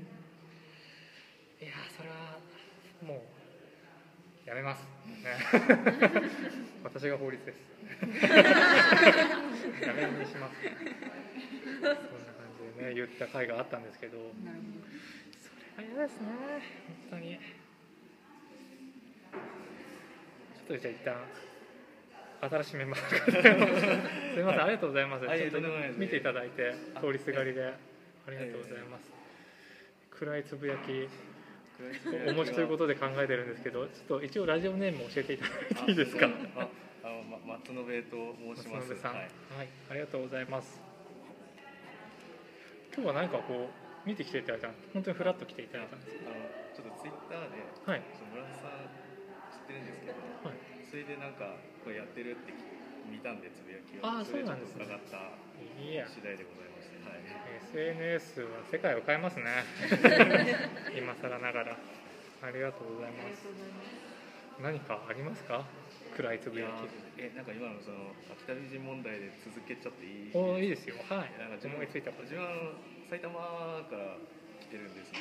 いやそれはもうやめます、ね、私が法律です。やめにします。そんな感じでね言った回があったんですけどなるほど。嫌ですね。本当に。ちょっとじゃあ一旦新しいメンバーの方 すみませんありがとうございます。あいえちょっと見ていただいてあ通りすがりでありがとうございます。暗いつぶやきお持ちということで考えてるんですけどちょっと一応ラジオネーム教えていただいていいですか？ああのま松延と申します。松延さん、ははいい、ありがとうございます。今日は何かこう見てきていただいた本当にフラッと来ていただいたんですあのちょっとツイッターではい。村田さん知ってるんですけど、はい。それでなんかこれやってるって見たんでつぶやきを。あーそれでちょっと伺った次第でございまして、はい。SNS は世界を変えますね。今更ながら。ありがとうございます。何かありますか？暗いつぶやいやーえなんか今のその秋田美人問題で続けちゃっていい？きおーいいですよ。はい。なんか自分思いついたこと。自分埼玉から来てるんですね、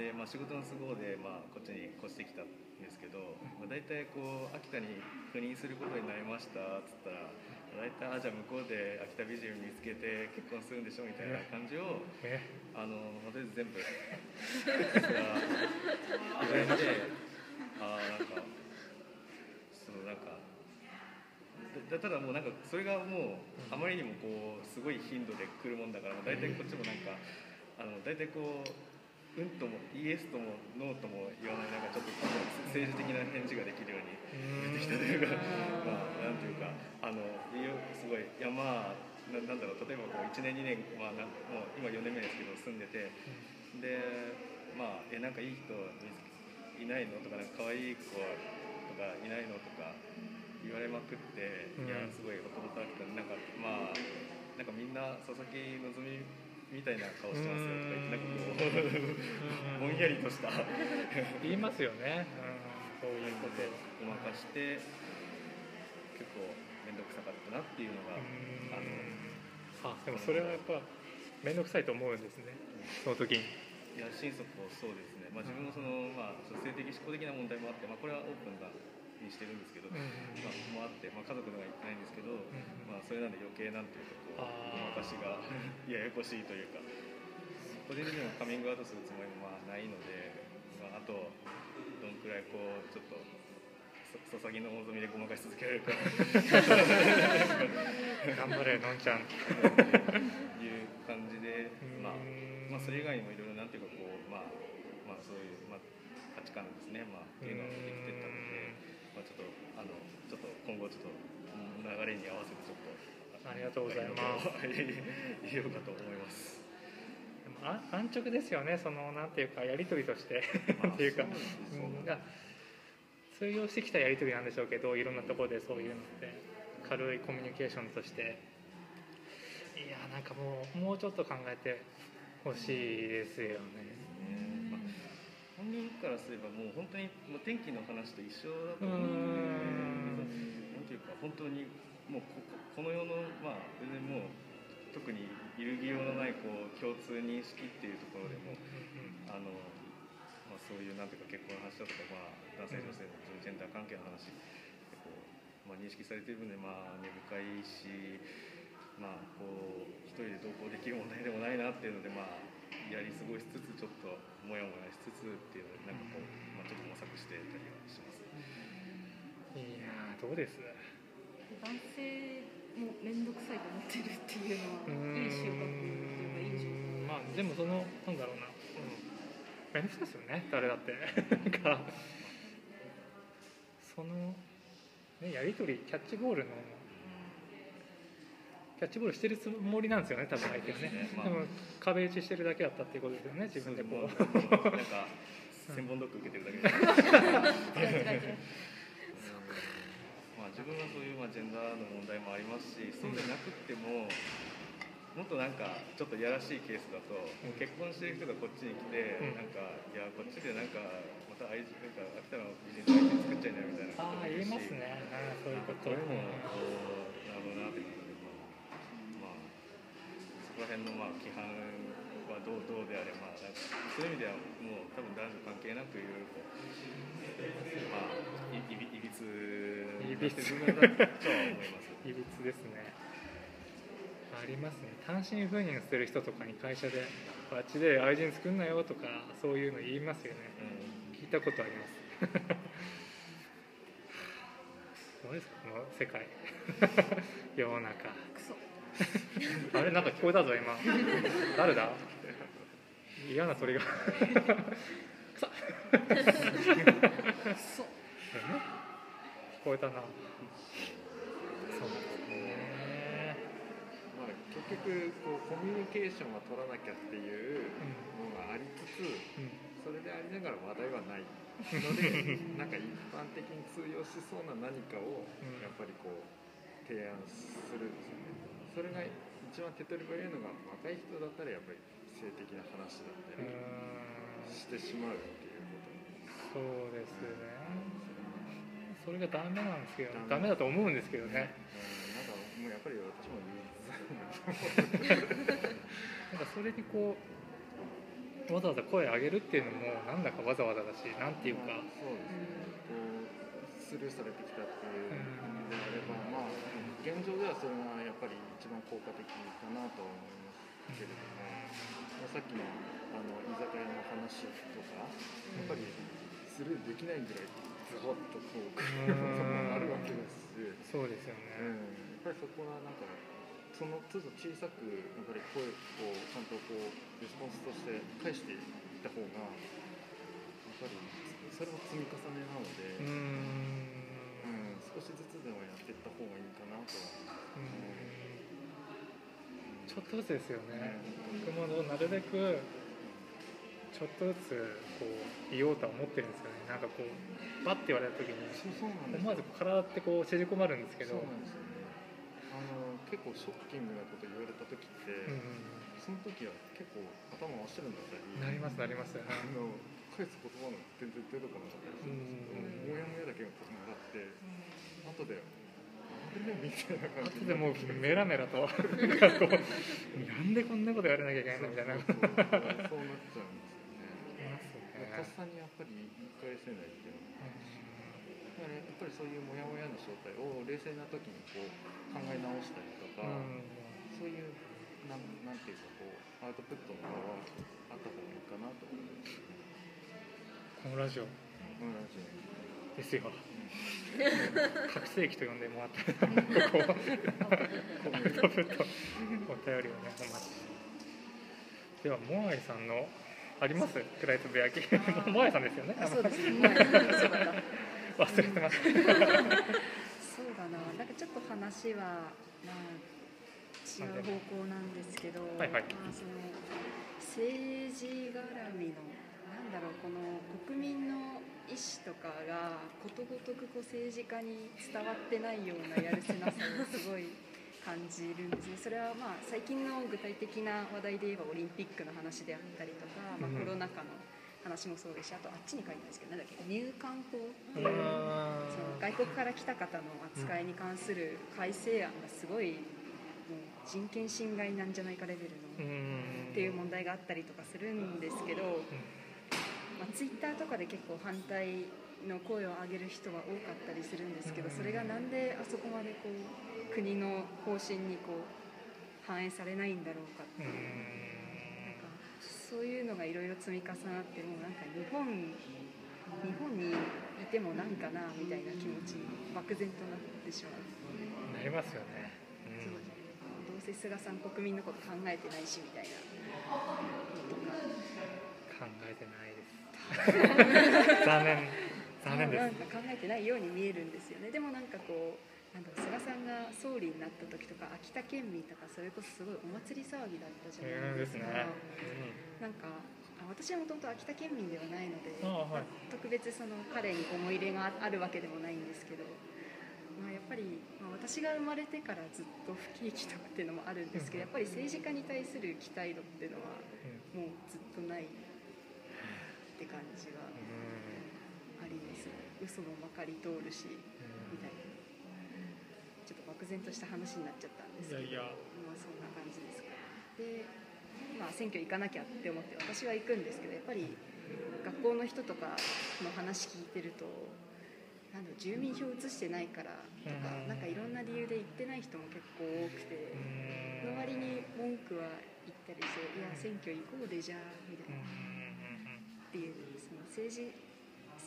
で、まあ、仕事の都合で、まあ、こっちに越してきたんですけど、まあ、大体こう秋田に赴任することになりましたっつったら大体あじゃあ向こうで秋田美人見つけて結婚するんでしょみたいな感じをえ。あのとりあえず全部言われてあーなんかそのなんかだただもうなんかそれがもうあまりにもこうすごい頻度で来るもんだから大体こっちもなんかあの大体こううんともイエスともノーとも言わないなんかちょっと政治的な返事ができるようにうーん出てきたというか まあなんていうかあのすごいいやまあななんだろう例えばこう1年2年、まあ、なもう今4年目ですけど住んでてでまあえなんかいい人いないの？とかなんか可愛い子とかいないの？とか言われまくって、うん。いやすごいほとほとあったなんかまあなんかみんな佐々木希みたいな顔してますよとか言ってなんかこうぼんやりとした。言いますよね、うん、そういうこと。をごまかして結構面倒くさかったなっていうのがあのあでもそれはやっぱ面倒くさいと思うんですね。その時に。いや心底そうですね、まあ、自分もその、まあ、性的思考的な問題もあって、まあ、これはオープンなにしてるんですけど、まあ、もあって、まあ、家族のがいないんですけど、まあ、それなんで余計なんていうかこう私が ややこしいというか個人的にもカミングアウトするつもりもまあないので、まあ、あとどんくらいこうちょっと注ぎの望みでごまかし続けられるか。頑張れのんちゃん。いう感じで、まあ、まあそれ以外にもいろいろなんていうかこうまあまあそういう、まあ、価値観ですね、まあ、っていうのはできてたので、まあ、ちょっとあのちょっと今後ちょっと流れに合わせてちょっとありがとうございます。言おうかと思います。あ安直ですよね。そのなんていうかやり取りとして。っていうか、通用してきたやり取りなんでしょうけどいろんなところでそういうのって軽いコミュニケーションとして。いやなんかもうもうちょっと考えてほしいですよね。本人からすればもう本当にもう天気の話と一緒だと思うんでなんていうか本当にもうここの世のまあ全然もう特に揺るぎようのないこう共通認識っていうところでも、あのまあ、そういうなんていうか結婚の話だとか、まあ、男性女性のジェンダー関係の話結構、まあ、認識されてる分で、まあ、根深いし、まあ、こう一人で同行できる問題でもないなっていうので、まあ、やり過ごしつつちょっともやもやしつつっていうのでなんかこう、まあ、ちょっと模索してたりはします。いやどうです？男性も面倒くさいと思ってるっていうのはいい収穫っていうかいい収穫まあでもそのなんだろうな、うん、面倒くさいですよね。誰だって。かその、ね、やり取りキャッチボールのキャッチボールしてるつもりなんですよね多分相手はね、まあ、でも壁打ちしてるだけだったっていうことですよね自分でこう。なんか千本ドッグ受けてるだけで。自分はそういう、まあ、ジェンダーの問題もありますしそうでなくっても、もっとなんかちょっとやらしいケースだと、もう結婚してる人がこっちに来て、うん、なんかいやこっちでなんかまた愛人なんか秋田の美人と愛人作っちゃいなみたいなああ言いますね。あそういうこと。それもこうなるほどなってこら辺のまあ規範はどうどうであれまあなんかそういう意味ではもう多分男女関係なくいろいろこうまあいいびいびついびついびつですね。ありますね。単身赴任する人とかに会社であっちで愛人作んなよとかそういうの言いますよね、うん、聞いたことあります。どう。ですかこの世界世の中 あれなんか聞こえたぞ今。誰だ？嫌な鳥が。く そ聞こえたな。そう。ですね、まあ、結局こうコミュニケーションは取らなきゃっていうのがありつつ、うん、それでありながら話題はない。の でなんか一般的に通用しそうな何かをやっぱりこう提案するんですよねそれが一番手っ取り早いのが若い人だったらやっぱり性的な話だったりしてしまうっていうことそうですね、それがダメなんですけどダメ。だと思うんですけどね、なん。かもうやっぱり私もなんかそれにこうわざわざ声上げるっていうのもなんだかわざわざだしなんていうか、そうですね。こうスルーされてきたっていう意味であれば、まあ現状ではそれがやっぱり一番効果的かなと思いますけれども、まあ、さっきのあの居酒屋の話とかやっぱりスルーできないぐらいズボッとこう あるわけですし。そうですよね、うん、やっぱりそこはなんかその都度小さくやっぱり声をちゃんとこうレスポンスとして返していった方がやっぱりそれも積み重ねなのでうん、少しずつでもやっていった方がいいかなとは思う。ちょっとずつですよね、僕もなるべくちょっとずつこう言おうとは思ってるんですよね。なんかこうバッて言われた時に思わず体ってこう縮こまるんですけど、あの結構ショッキングなこと言われた時って、うん、その時は結構頭真っ白になったりなりますなります。あの返す言葉が全然出てこなかったりするんですけどもやもやだけがこうもらって後であれみたいな感じ後でもうメラメラと なんでこんなことやらなきゃいけないのみたいな。そうなっちゃうんですよ。ねとっさにやっぱり言い返せないっていう。のがだからやっぱりそういうモヤモヤの正体を冷静な時にこう考え直したりとか、うんそういうなんなんていうかこうアウトプットの場はあった方がいいかなと思いますこのラジオ。このラジオ。ですよ覚醒器と呼んでもらってここアウトプットお便りをねお待ちではモアイさんのありますフライト部焼きモアイさんですよねそうですね忘れてましそうだななんかちょっと話はまあ違う方向なんですけど、はいはいまあ、その政治絡みのなんだろうこの国民の意思とかがことごとくこう政治家に伝わってないようなやるせなさをすごい感じるんです。ねそれはまあ最近の具体的な話題で言えばオリンピックの話であったりとか、まあ、うんコロナ禍の話もそうですしあとあっちに書いてますけどなんだっけ入管法うーん。その外国から来た方の扱いに関する改正案がすごい人権侵害なんじゃないかレベルうのんっていう問題があったりとかするんですけど、まあ、ツイッターとかで結構反対の声を上げる人は多かったりするんですけどそれがなんであそこまでこう国の方針にこう反映されないんだろうかってういう。ん。そういうのがいろいろ積み重なってもうなんか日本日本にいてもなんかなみたいな気持ちに漠然となってしまう、なりますよね、そうどうせ菅さん国民のこと考えてないしみたいなのとか考えてないです 残念。残念です。なんか考えてないように見えるんですよね。でもなんかこうなんだ菅さんが総理になった時とか秋田県民とかそれこそすごいお祭り騒ぎだったじゃうんないですか、ですね、なんかあ私はもともと秋田県民ではないので、はい。特別その彼に思い入れがあるわけでもないんですけど、まあ、やっぱり、まあ、私が生まれてからずっと不景気とかっていうのもあるんですけどやっぱり政治家に対する期待度っていうのはうん。もうずっとないって感じがあります。嘘もまかり通るしみたいな。ちょっと漠然とした話になっちゃったんですけどいやいや。まあそんな感じですか。でまあ選挙行かなきゃって思って私は行くんですけどやっぱり学校の人とかの話聞いてるとなんだ住民票移してないからとかうん。なんかいろんな理由で行ってない人も結構多くてうん。の割に文句は言ったりして「いや選挙行こうでじゃあ」みたいなっていうその政治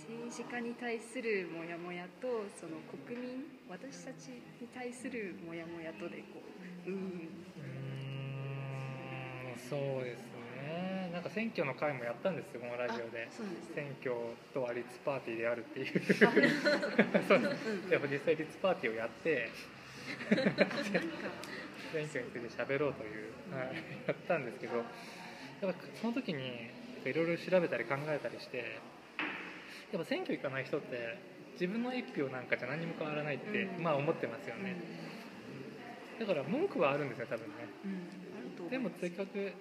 政治家に対するモヤモヤとその国民私たちに対するモヤモヤとでこううーんうーんそうですね。なんか選挙の会もやったんですよこのラジオで。ね選挙とはリッツパーティーであるっていう。そう。やっぱ実際リッツパーティーをやって選挙について喋ろうという、はい、やったんですけどやっぱその時にいろいろ調べたり考えたりしてやっぱ選挙行かない人って自分の一票なんかじゃ何にも変わらないって、うん。まあ思ってますよね、だから文句はあるんですよ多分ね。でもせっかく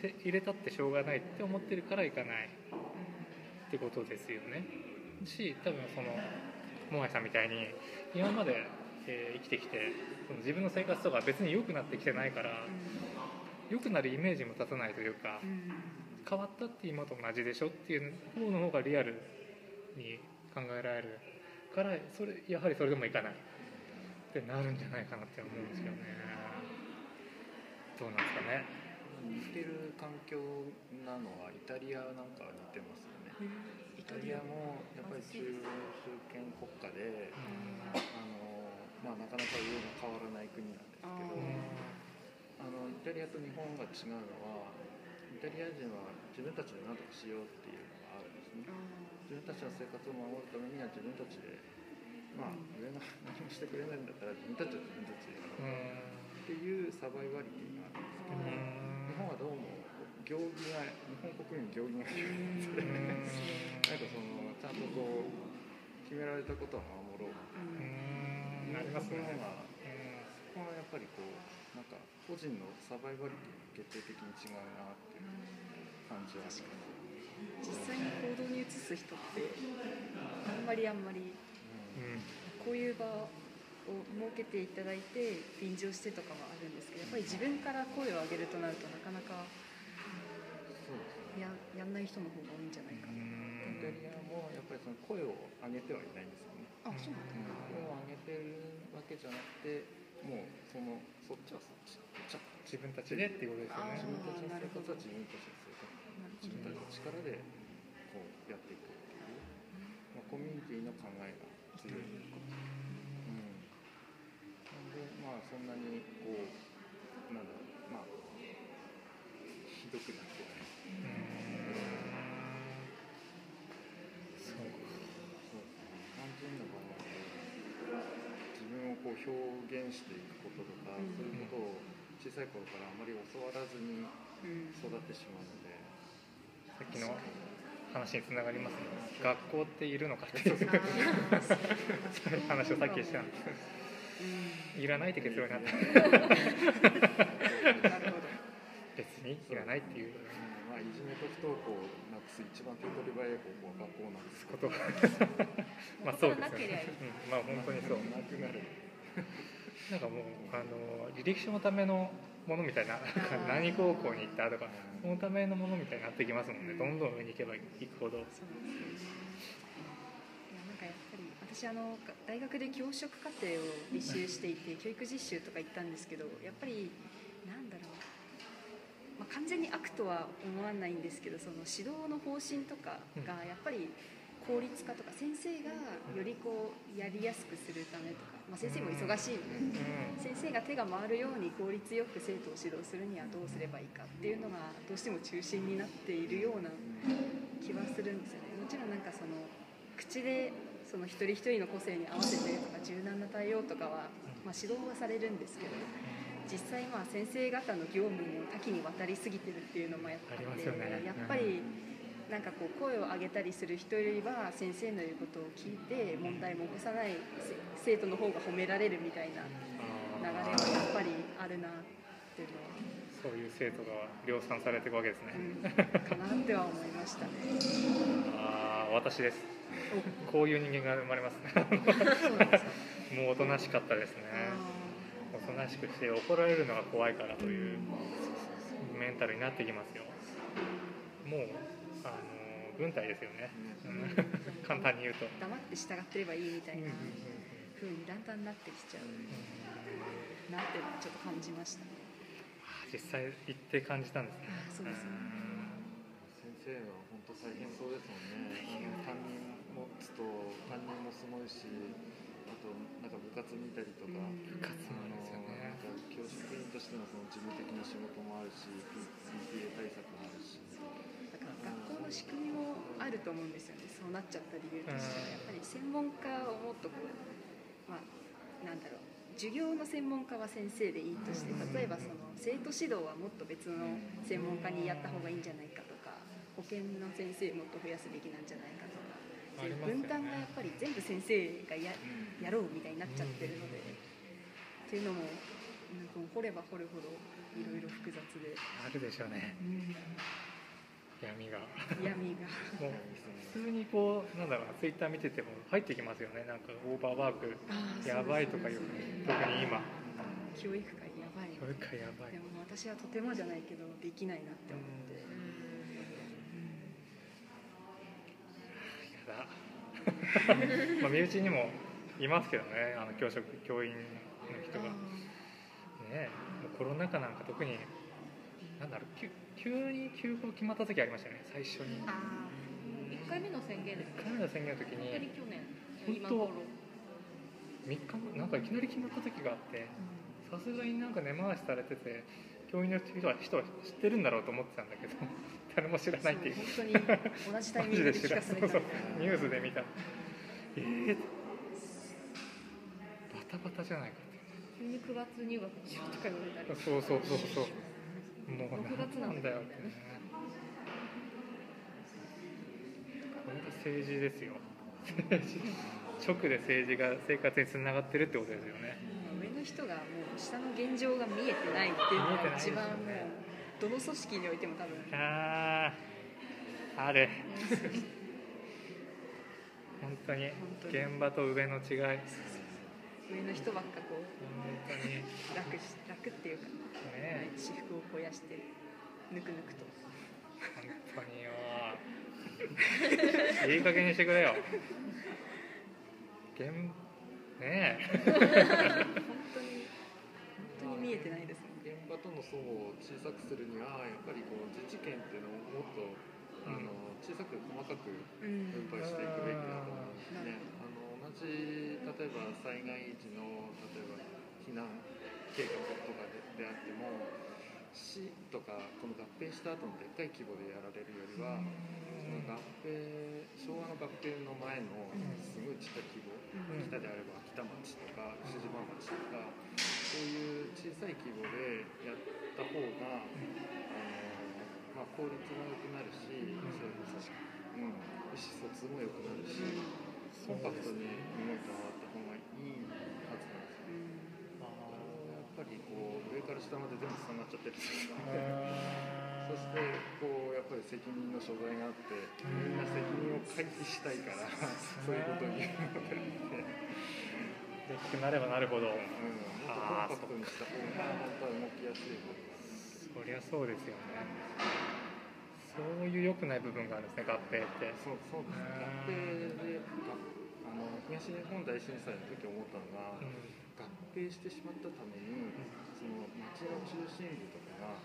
せ入れたってしょうがないって思ってるから行かないってことですよね。し多分そのモアイさんみたいに今まで、えー生きてきてその自分の生活とか別に良くなってきてないから良くなるイメージも立たないというか変わったって今と同じでしょっていう方の方がリアルに考えられるからそれやはりそれでもいかないってなるんじゃないかなって思うんですよね。どうなんですかね？似てる環境なのはイタリアなんかは似てますよね。イタリアもやっぱり中中堅国家であの、まあ、なかなか上が変わらない国なんですけどあのイタリアと日本が違うのはイタリア人は自分たちで何とかしようっていうのがあるんですね。自分たちの生活を守るためには自分たちでまあ上が何もしてくれないんだったら自分たちは自分たちでやろう。っていうサバイバリティがあるんですけど日本はどうも行儀が日本国民行儀が。悪いん。でなんかそのちゃんとこう決められたことは守ろうう。ん。ありますねそこがそこはやっぱりこうなんか個人のサバイバル決定的に違うなっていう感じはある。か実際に行動に移す人ってあんまりあんまりうん。こういう場を設けていただいて便乗してとかはあるんですけどやっぱり自分から声を上げるとなるとなかなかややんない人の方が多いんじゃないかな、うんイタリアもやっぱりその声を上げてはいないんですよね、あそうなんだ。声を上げてるわけじゃなくてもうそのそっちはそっちち自分たちでっていうことですよあね。自分たちの生活は自分たちの生活自分たちの力でこうやっていくっていう、まあ、コミュニティの考えが強い、うん、なんでまあそんなにこうなんだろうまあひどくなってない。そうそう単純な場合は自分をこう表現していくこととか、うん。そういうことを小さい頃からあまり教わらずにうん。育ってしまうので、さっきの話につながりますね。学校っているのかっていう。あーそういう話をさっきしたんで。すうん。いらないって結論になった。別にいらないっていう。うん。まあ、いじめと不登校をなくす一番手っ取り早い方法は学校なんですけことどまあそうですよね、うん、まあ本当にそう。なくなるなんかもうあの履歴書のためのものみたいな何高校に行ったとかそのためのものみたいになってきますもんね。どんどん上に行けば行くほど。そうなんですよね。いやなんかやっぱり私あのが大学で教職課程を履修していて教育実習とか行ったんですけどやっぱりなんだろう、まあ、完全に悪とは思わないんですけどその指導の方針とかがやっぱり効率化とか先生がよりこうやりやすくするためとか、まあ、先生も忙しいのでうん先生が手が回るように効率よく生徒を指導するにはどうすればいいかっていうのがどうしても中心になっているような気はするんですよね。もちろんなんかその口でその一人一人の個性に合わせてとか柔軟な対応とかは、まあ、指導はされるんですけど実際まあ先生方の業務も多岐にわたりすぎてるっていうのもやっぱありね。やっぱりなんかこう声を上げたりする人よりは先生の言うことを聞いて問題も起こさないせ生徒の方が褒められるみたいな流れはやっぱりあるなっていうのは。そういう生徒が量産されていくわけですね、うんかなっては思いましたね。ああ私です。こういう人間が生まれますね。もうおとなしかったですね。おとなしくして怒られるのが怖いからというメンタルになってきますよ。もうあの軍隊ですよね、うん。簡単に言うと、黙って従ってればいいみたいな風にだんだんなってきちゃうなっていうのはちょっと感じました。ね。実際行って感じたんですね。あそうですね。先生は本当大変そうですもんね。担任持つと担任もすごいしあとなんか部活見たりとか、うん。部活なんですよね。あのなんか教職員としてのその事務的な仕事もあるし PTA 対策もあ学校の仕組みもあると思うんですよね。そうなっちゃった理由としては。やっぱり専門家をもっとこうまあなんだろう。授業の専門家は先生でいいとして例えばその生徒指導はもっと別の専門家にやった方がいいんじゃないかとか保健の先生もっと増やすべきなんじゃないかとかありますよね。分担がやっぱり全部先生がややろうみたいになっちゃってるので、っていうのもなんか掘れば掘るほどいろいろ複雑で、あるでしょうね闇が。闇が。もう普通にこうなんだろうなツイッター見てても入ってきますよね。なんかオーバーワーク。やばいとかいう特に今。教育界やばい。教育界やばい。でも私はとてもじゃないけどできないなって思って、やだ。まあ身内にもいますけどね。あの教職教員の人が。ねえもうコロナ禍なんか特になんだろう急急に休校決まった時ありましたよね最初に。あ1回目の宣言です1回目の宣言の時本当にに去年本当今頃3日後なんかいきなり決まった時があってさすがになんか根回しされてて教員の人は人は知ってるんだろうと思ってたんだけど 誰も知らないっていう。そう本当に同じタイミングで聞かされたみたいな。ニュースで見た。えー、バタバタじゃないかって。急に9月入学しようとか言われたり。そうそうそうそうもう6月何なんだよってね。これが政治ですよ。直で政治が生活につながってるってことですよね。上のの人がもう下の現状が見えてないっていうのが一番もうどの組織においても多分あーある。本当に現場と上の違い。本 上の人ばっかこう当に。楽し楽っていうか、ね私服を肥やしてぬくぬくと。本当によ。いい加減にしてくれよ。現ねえ。本当に本当に見えてないですもん現場との層を小さくするにはやっぱりこう自治権っていうのをもっとあの小さく細かくうん分配していくべきだと思うんですね。あの同じ例えば災害時の例えば避難計画とかでであっても市とかこの合併した後のでっかい規模でやられるよりは、その合併昭和の合併の前のすごいちっちゃい規模、ん北であれば北町とか牛島町とかそういう小さい規模でやった方が、あのまあ、効率も良くなるし、それこそ、うん、意思疎通も良くなるし、コンパクトに動いてもらった方がいいはずなんですよ。やっぱりこう上から下まで全部つながっちゃってるんですよ。そしてこうやっぱり責任の所在があってみんな責任を回避したいからそういうことを言うので、大きくなればなるほどうん、もっとコンパクトにした方が本当は動きやすいと思いますそりゃそうですよねそういう良くない部分があるんですね合併って。そうそうです合併で。があの東日本大震災の時思ったのが、うん。合併してしまったためにその町の中心部とかが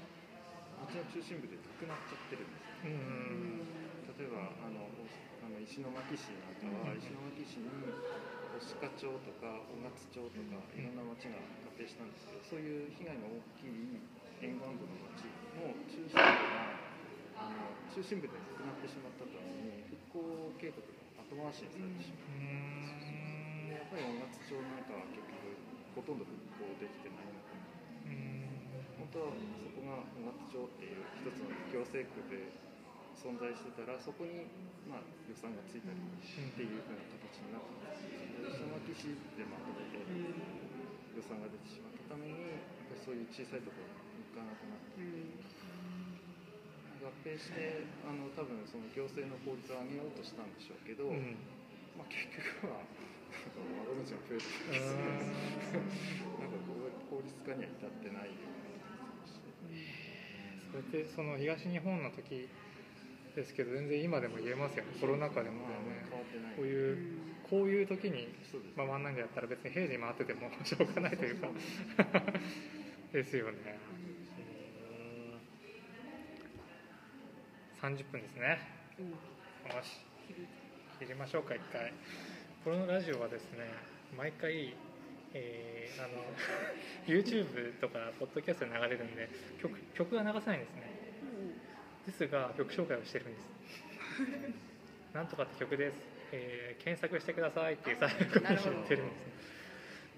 町の中心部でなくなっちゃってるんですよ。うん例えばあのおあの石巻市なんかは石巻市に押鹿町とか雄勝町とかいろんな町が合併したんですけどそういう被害の大きい沿岸部の町の中心部があの中心部でなくなってしまったために復興計画が後回しにされてしまう。うん。でやっぱり雄勝町なん。かは結局ほとん。ど復興できてないのかなうん。本当はそこが雄勝町っていう一つの行政区で存在してたらそこに、まあ、予算がついたりっていうふうな形になってます石巻市でまとめて予算が出てしまったためにやっぱりそういう小さいところに行かなくなって合併してあの多分その行政の効率を上げようとしたんでしょうけど、うん。まあ、結局は窓口が増えてきて なんかこう効率化には至ってないような気がするしそれってその東日本の時ですけど全然今でも言えますよね。コロナ禍でもまあね変わってない。こういうこういう時にそうです回らないんだったら別に平時回ってても しょうがないというか。ですよね30分ですね。よし。切りましょうか一回。このラジオはですね毎回えーあの YouTube とかポッドキャストで流れるんで曲曲が流せないんですね。ですが曲紹介をしてるんです。なんとかって曲です、えー検索してくださいっていう最後に言ってるんですね。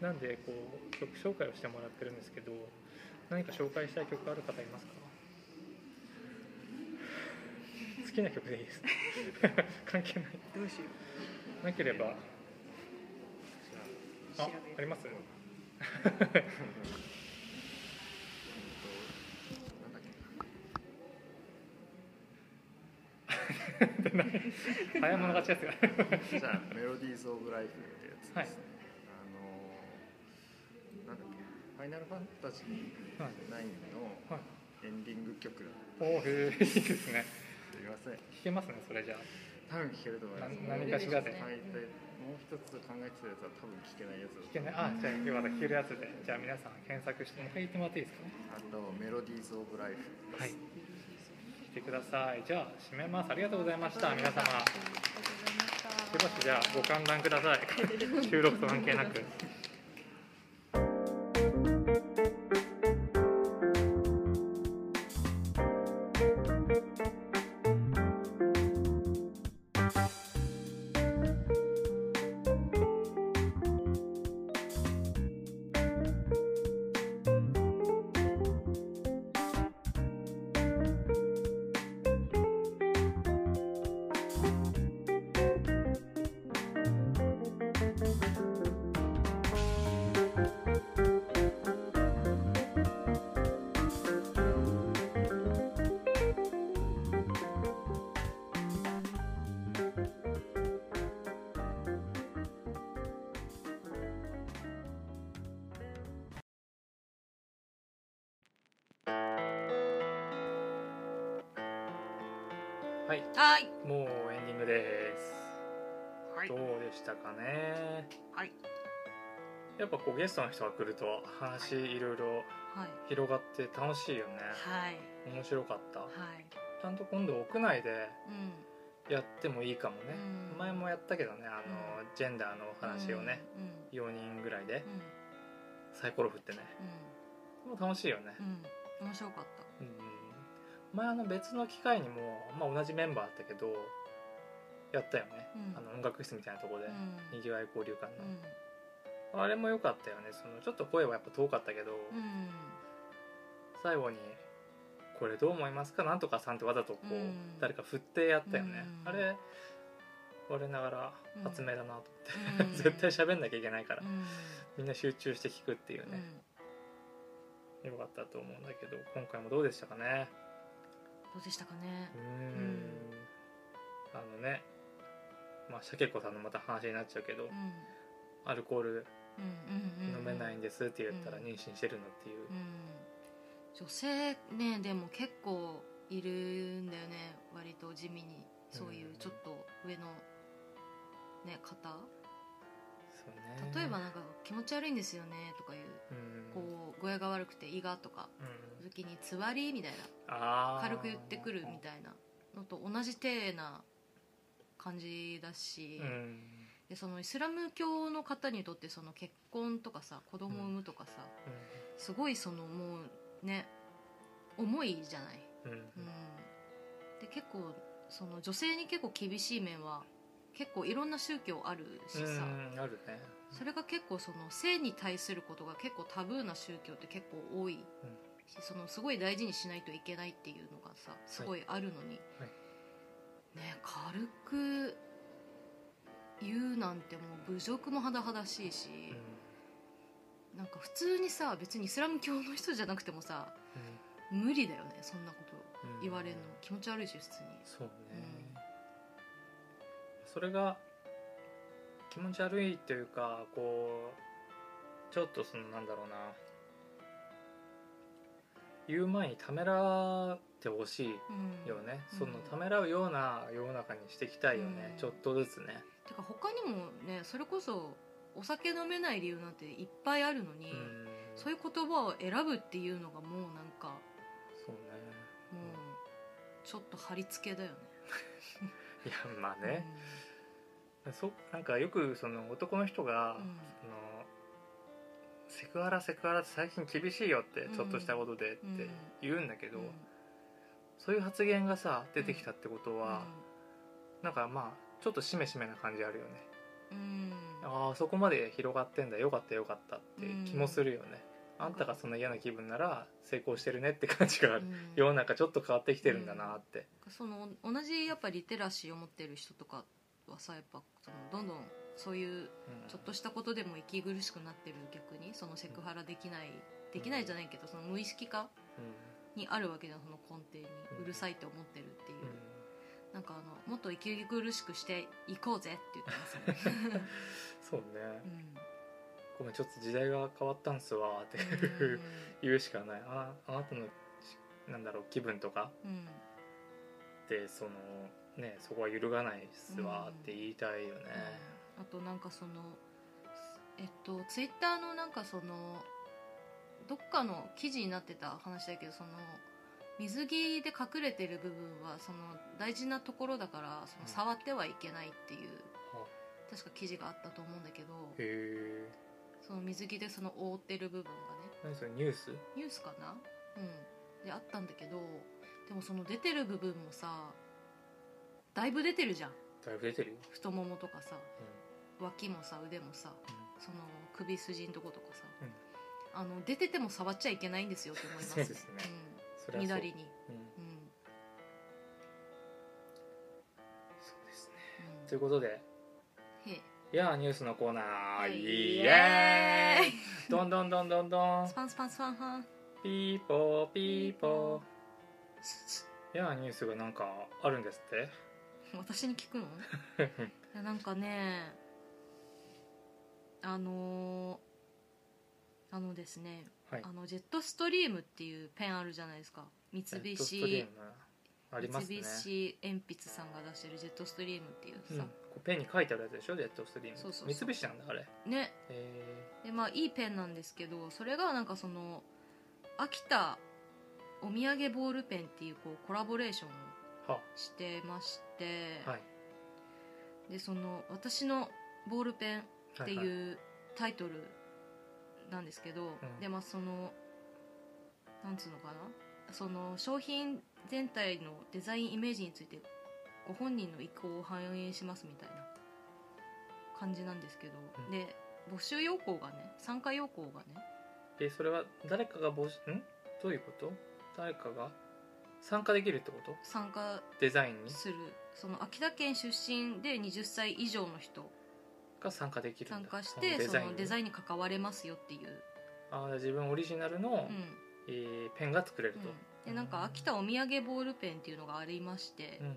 なんでこう曲紹介をしてもらってるんですけど何か紹介したい曲ある方いますか？好きな曲でいいです。関係ない。どうしよなければ。ああります？早物勝ちですよ。じゃあメロディーズ・オブ・ライフってやつですね、はい。あのなんだっけ。ファイナルファンタジーはい。9のはい。エンディング曲だおおへえいいですね。すいません弾けますねそれじゃあ。多分聞けると思います。な何かしらではいでもう一つ考えてたやつは多分聞けないやつだ弾けない。あじゃあまた弾けるやつで。じゃあ皆さん検索して。もう一回言ってもらっていいですか？ねあとメロディーズ・オブ・ライフはい。来てください。じゃあ締めます。ありがとうございました。皆様。しばしじゃあご観覧ください。収録と関係なくストの人が来ると話いろいろはい。広がって楽しいよね。はい。面白かった。はい。ちゃんと今度屋内でうん。やってもいいかもね、うん。前もやったけどねあの、ジェンダーのお話をね、うん4人ぐらいで。うん。サイコロ振ってね。もう楽しいよね、うん。うん面白かった。うん前あの別の機会にも、まあ、同じメンバーだったけどやったよね、うん。あの音楽室みたいなところで、うん。にぎわい交流館うの、あれも良かったよね。そのちょっと声はやっぱ遠かったけど、んうん。最後に「これどう思いますか?」なんとかさんってわざとこう、うん。誰か振ってやったよね、うん。あれ我ながらうん発明だなと思って、うん。絶対喋んなきゃいけないから、うん。みんな集中して聞くっていううんね、よかったと思うんだけど今回もどうでしたかね？どうでしたかね？うーん。あのねまあシャケ子さんのまた話になっちゃうけど、うん。アルコール飲めないんですって言ったらうん。妊娠してるのっていう、うん。女性ねでも結構いるんだよね割と地味に。そういうちょっと上のね方。そうね。例えばなんか気持ち悪いんですよねとかいう。うん。こう具合が悪くて胃がとかうん。時につわりみたいな。軽く言ってくるみたいなのと同じ体な感じだし、うんでそのイスラム教の方にとってその結婚とかさ子供を産むとかさ、すごいそのもうね重いじゃない、うん。で結構その女性に結構厳しい面は結構いろんな宗教あるしさ、うんあるね。それが結構その性に対することが結構タブーな宗教って結構多いし、そのすごい大事にしないといけないっていうのがさすごいあるのに、はい。ね軽く言うなんてもう侮辱も甚だしいし、なんか普通にさ別にイスラム教の人じゃなくてもさ無理だよねそんなことうん。言われるの。気持ち悪いし普通に。そうね、それが気持ち悪いというかこうちょっとそのなんだろうな。言う前にためらってほしいうん。よね、うん。そのためらうような世の中にしていきたいよね、うん。ちょっとずつね、てか他にもねそれこそお酒飲めない理由なんていっぱいあるのに、うん。そういう言葉を選ぶっていうのがもうなんかそうね。もうちょっと貼り付けだよね。いやまあね、そなんかよくその男の人が、うん。そのセクハラセクハラって最近厳しいよってうん。ちょっとしたことでってうん言うんだけど、うん。そういう発言がさ出てきたってことは、うなんかまあちょっとしめしめな感じあるよね、ん。ああそこまで広がってんだ。よかったよかったって気もするよね、あんたがそんな嫌な気分なら成功してるねって感じがある、うん。世の中ちょっと変わってきてるんだなって、その同じやっぱリテラシーを持ってる人とかはさやっぱそのどんどんそういううん。ちょっとしたことでも息苦しくなってる逆にそのセクハラできないできないじゃないけどその無意識化にあるわけじゃんその根底に。うん。うるさいって思ってるっていう、うんなんかあのもっと息苦しくしていこうぜって言ってますね、そうね、うん。ごめんちょっと時代が変わったんすわってうん言うしかない。ああなたのなんだろう気分とかうん。でそのねそこは揺るがないっすわって言いたいよね、あとなんかそのえっとツイッターのなんかそのどっかの記事になってた話だけどその水着で隠れてる部分はその大事なところだからその触ってはいけないっていうあ確か記事があったと思うんだけどその水着でその覆ってる部分がね。何それニュース？ニュースかな？うん。であったんだけどでもその出てる部分もさだいぶ出てるじゃん。だいぶ出てるよ、太ももとかさう脇もさ腕もさん。その首筋のとことかさ、うん。あの出てても触っちゃいけないんですよって思います。そうですねそれはそう。うん、乱れに、うん。うん。そうですね。うんということで。へえいやーニュースのコーナー、はい。イエイ。エーイ。どんどんどんどんどん。スパンスパンスパンハン。ピーポー。ピーポー。いやーニュースがなんかあるんですって？私に聞くの？いやなんかねあのーあのですね、はい。あのジェットストリームっていうペンあるじゃないですか。三菱ムありますね。三菱鉛筆さんが出してるジェットストリームっていううん、さこ、うペンに書いてあるやつでしょ？ジェットストリーム。そうそう三菱なんだあれ。ね。えでまあいいペンなんですけどそれがなんかその秋田お土産ボールペンっていうこうコラボレーションをしてまして、はい。でその私のボールペンっていうタイトルなんですけど、ん。でまあそのなんつうのかな？その商品全体のデザインイメージについてご本人の意向を反映しますみたいな感じなんですけど、うん。で募集要項がね参加要項がねえそれは誰かが募集ん？どういうこと？誰かが参加できるってこと？参加デザインに？する。その秋田県出身で20歳以上の人が参加できるんだ。参加してそのデザインに関われますよっていう、ああ自分オリジナルの、うん。えーペンが作れると、うん、でなんか秋田お土産ボールペンっていうのがありましてうん、うんう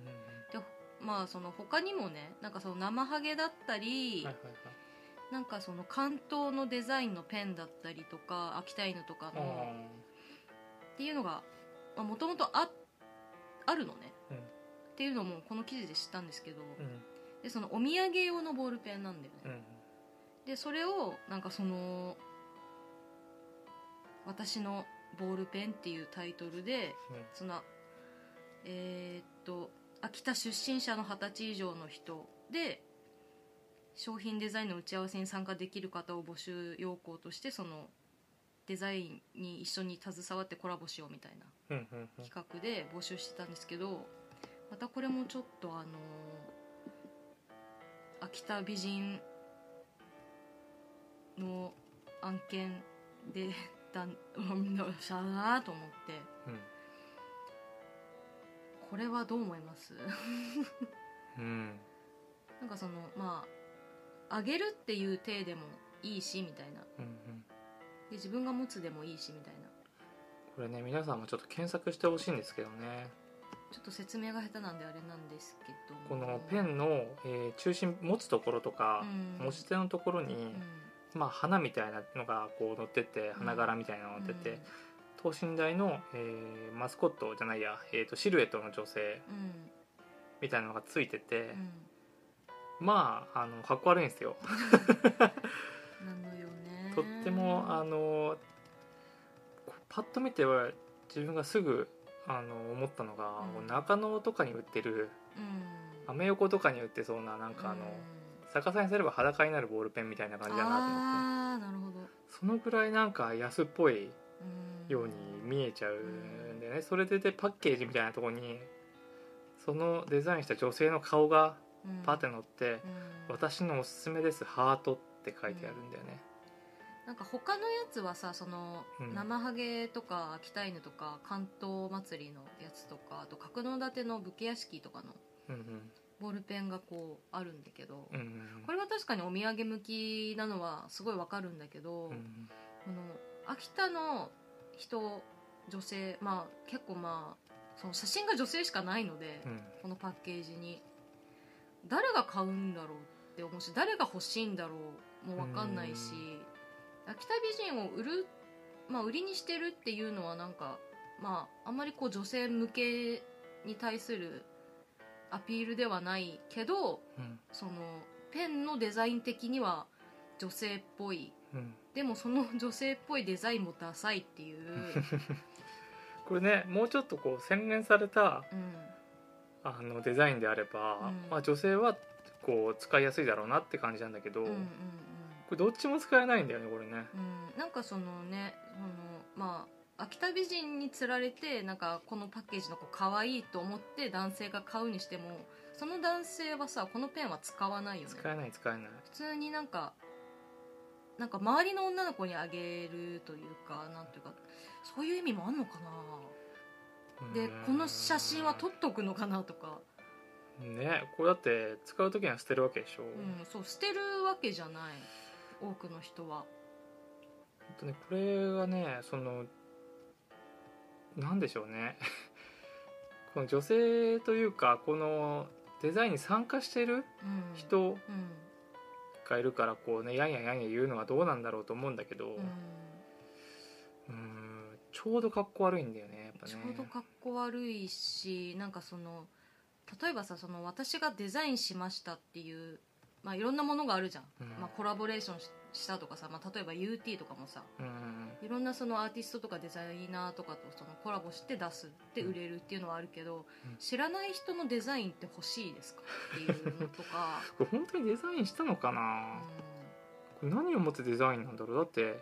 ん。まあその他にもねなんかその生ハゲだったり、はいはいなんかその関東のデザインのペンだったりとか秋田犬とかのはいっていうのがもともとああるのね、うん。っていうのもこの記事で知ったんですけど、うんでそのお土産用のボールペンなんだよね、うんでそれをなんかその「私のボールペン」っていうタイトルでそのえーっと秋田出身者の二十歳以上の人で商品デザインの打ち合わせに参加できる方を募集要項としてそのデザインに一緒に携わってコラボしようみたいなうんうんうん。企画で募集してたんですけどまたこれもちょっとあの秋田美人の案件でだんしゃ ーなと思って。これはどう思います？うんうんなんかそのまああげるっていう体でもいいしみたいな。うんうん。で自分が持つでもいいしみたいな。これね皆さんもちょっと検索してほしいんですけどねちょっと説明が下手なんであれなんですけどこのペンの、えー中心持つところとか、うん。持ち手のところに、うん。まあ、花みたいなのがこう乗ってて花柄みたいなのが乗ってて、等身大の、えーマスコットじゃないや、えー、とシルエットの女性うんうんみたいなのがついててう、ん。まああのかっこ悪いんですよ。とってもあのパッと見ては自分がすぐあの思ったのが、うん。中野とかに売ってるうん。アメ横とかに売ってそうななんかあの、うん。逆さにすれば裸になるボールペンみたいな感じだなと思って。ああなるほど、そのぐらいなんか安っぽいうんように見えちゃうんでね。それででパッケージみたいなところにそのデザインした女性の顔がうん。パッて載って「うん私のおすすめですハート」って書いてあるんだよねなんか他のやつはさその、うん。生ハゲとか秋田犬とか関東祭りのやつとかあと角館の武家屋敷とかのボールペンがこうあるんだけど、うんうんこれは確かにお土産向きなのはすごいわかるんだけど、うんこの秋田の人女性まあ結構まあその写真が女性しかないので、うん。このパッケージに誰が買うんだろうって思うし誰が欲しいんだろうも分かんないし秋田美人を売る、まあ、売りにしてるっていうのはなんかまああんまりこう女性向けに対するアピールではないけどうん。そのペンのデザイン的には女性っぽい。うん。でもその女性っぽいデザインもダサいっていう、これねもうちょっとこう洗練されたうん、あのデザインであれば、うん。まあ、女性はこう使いやすいだろうなって感じなんだけど、うんうんれどっちも使えないんだよねこれね。うん、なんかそのねそのまあ秋田美人につられてなんかこのパッケージの子可愛いと思って男性が買うにしてもその男性はさこのペンは使わないよね。使えない使えない。普通になんかなんか周りの女の子にあげるというかなんていうかそういう意味もあんのかな。でこの写真は撮っとくのかなとか、ねこれだって使う時には捨てるわけでしょ、うん、そう捨てるわけじゃない多くの人は。とねこれがねそのなんでしょうね。この女性というかこのデザインに参加してるうん。人うん。がいるからこうねやんややんや言うのはどうなんだろうと思ううんだけど、うん。うんちょうどかっこ悪いんだよねやっぱね。ちょうどかっこ悪いしなんかその例えばさその私がデザインしましたっていう、まあ、いろんなものがあるじゃん、うん。まあ、コラボレーションししたとかさ、まあ、例えば UT とかもさうん。いろんなそのアーティストとかデザイナーとかとそのコラボして出すって売れるっていうのはあるけど、うん。知らない人のデザインって欲しいですかっていうのとか、これ本当にデザインしたのかな、うん。これ何をもってデザインなんだろう？だって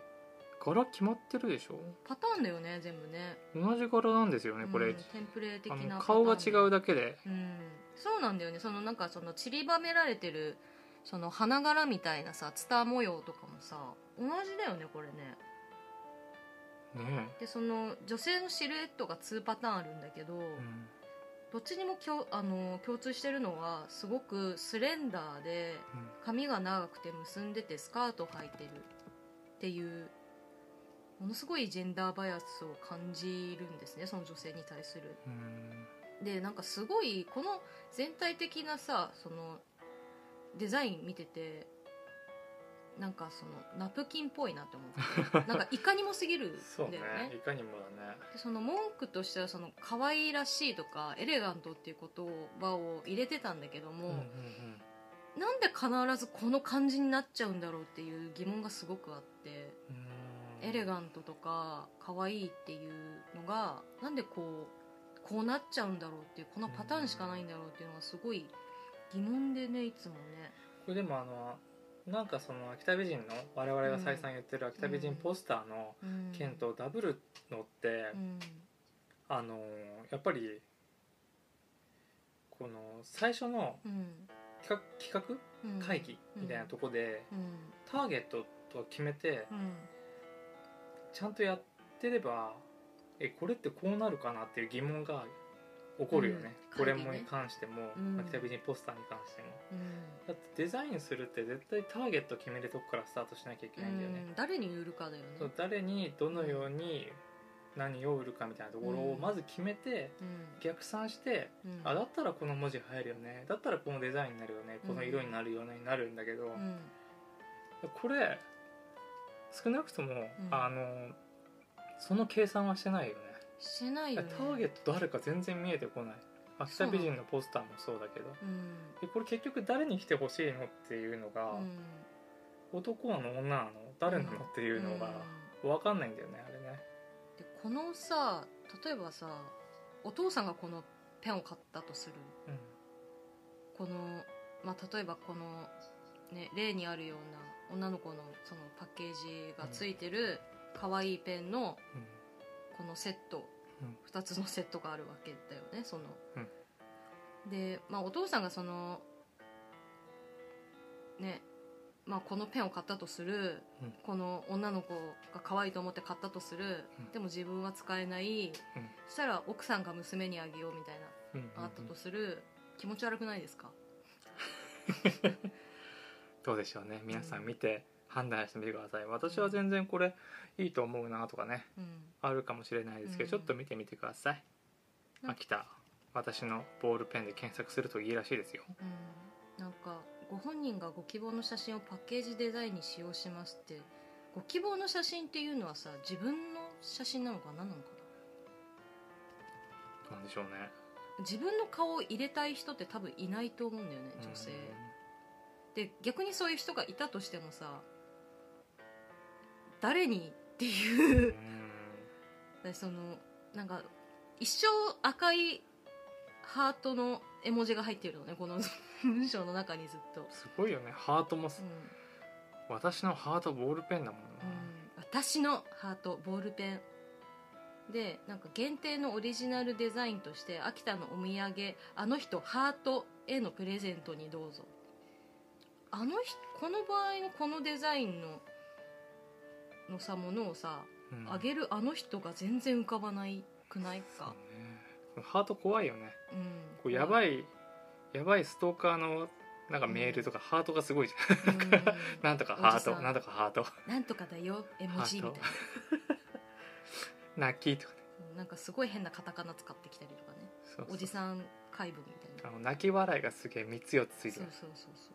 柄決まってるでしょ？パターンだよね全部ね。同じ柄なんですよねこれ、うんテンプレ的あなの顔が違うだだけで。うん。そうなんだよね。そのなんかその散りばめられてるその花柄みたいなさツタ模様とかもさ同じだよねこれね。ねでその女性のシルエットが2パターンあるんだけど、え、うん。どっちにもきょあの共通してるのはすごくスレンダーで髪が長くて結んでてスカート履いてるっていうものすごいジェンダーバイアスを感じるんですねその女性に対する。うん。でなんかすごいこの全体的なさそのデザイン見ててなんかそのナプキンっぽいなって思って。なんかいかにもすぎるんだよね。いかにもだね。でその文句としてはその可愛らしいとかエレガントっていう言葉を入れてたんだけども、うんうんなんで必ずこの感じになっちゃうんだろうっていう疑問がすごくあって、うん。エレガントとか可愛いっていうのがなんでこうこうなっちゃうんだろうっていうこのパターンしかないんだろうっていうのがすごい疑問でねいつもね。これでもあのなんかその秋田美人の我々が再三言ってる秋田美人ポスターのうん。件とダブるのって、うん。あのやっぱりこの最初のうん。企画会議みたいなとこで、うん。ターゲットと決めてうん。ちゃんとやってればえこれってこうなるかなっていう疑問が起こるよね、うん。これもに関しても、うん。秋田美人ポスターに関しても。うん。だってデザインするって絶対ターゲット決めるとこからスタートしなきゃいけないんだよね、うん。誰に売るかだよね。誰にどのように何を売るかみたいなところをうんまず決めてうん。逆算して、うん。あだったらこの文字入るよね。だったらこのデザインになるよね。この色になるよね。になるんだけど、うん。これ少なくとも、あのその計算はしてないよねしてないよね。ターゲット誰か全然見えてこない。秋田美人のポスターもそうだけど。うん。でこれ結局誰に来てほしいのっていうのが、うん。男なの女なの？誰なのっていうのが分かんないんだよねあれね。でこのさ例えばさお父さんがこのペンを買ったとする。この、まあ、例えばこの、ね、例にあるような女の子のそのパッケージがついてる可愛いペンのこのセット、うん。2つのセットがあるわけだよねその、うん。で、まあ、お父さんがそのねまあ、このペンを買ったとする、うん。この女の子が可愛いと思って買ったとする、うん。でも自分は使えない、うん。そしたら奥さんが娘にあげようみたいなあったとする、気持ち悪くないですか？どうでしょうね。皆さん見て判断してみてください。私は全然これいいと思うなとかねうん。あるかもしれないですけど、うん。ちょっと見てみてください。秋田私のボールペンで検索するといいらしいですよ。うん、なんかご本人がご希望の写真をパッケージデザインに使用しますってご希望の写真っていうのはさ自分の写真なのか何なのか。ななんでしょうね。自分の顔を入れたい人って多分いないと思うんだよね女性、で逆にそういう人がいたとしてもさ誰にっていう。そのなんか一生赤いハートの絵文字が入ってるのねこの文章の中にずっと、すごいよねハートもすうん。私のハートボールペンだもんな、うん、私のハートボールペン。でなんか限定のオリジナルデザインとして秋田のお土産あの人ハートへのプレゼントにどうぞ。あの人この場合のこのデザインののさものをさ、うん。あげるあの人が全然浮かばないくないか？ね。ハート怖いよね。うん。こうやばいやばいストーカーのなんかメールとかハートがすごいじゃん。うん。なんとかハートなんとかハート。なんとかだよ絵文字みたいな。泣きとかね。うんなんかすごい変なカタカナ使ってきたりとかね。そうそう。おじさん怪文みたいな。あの泣き笑いがすげえ3つ4つついてる。そうそうそうそう。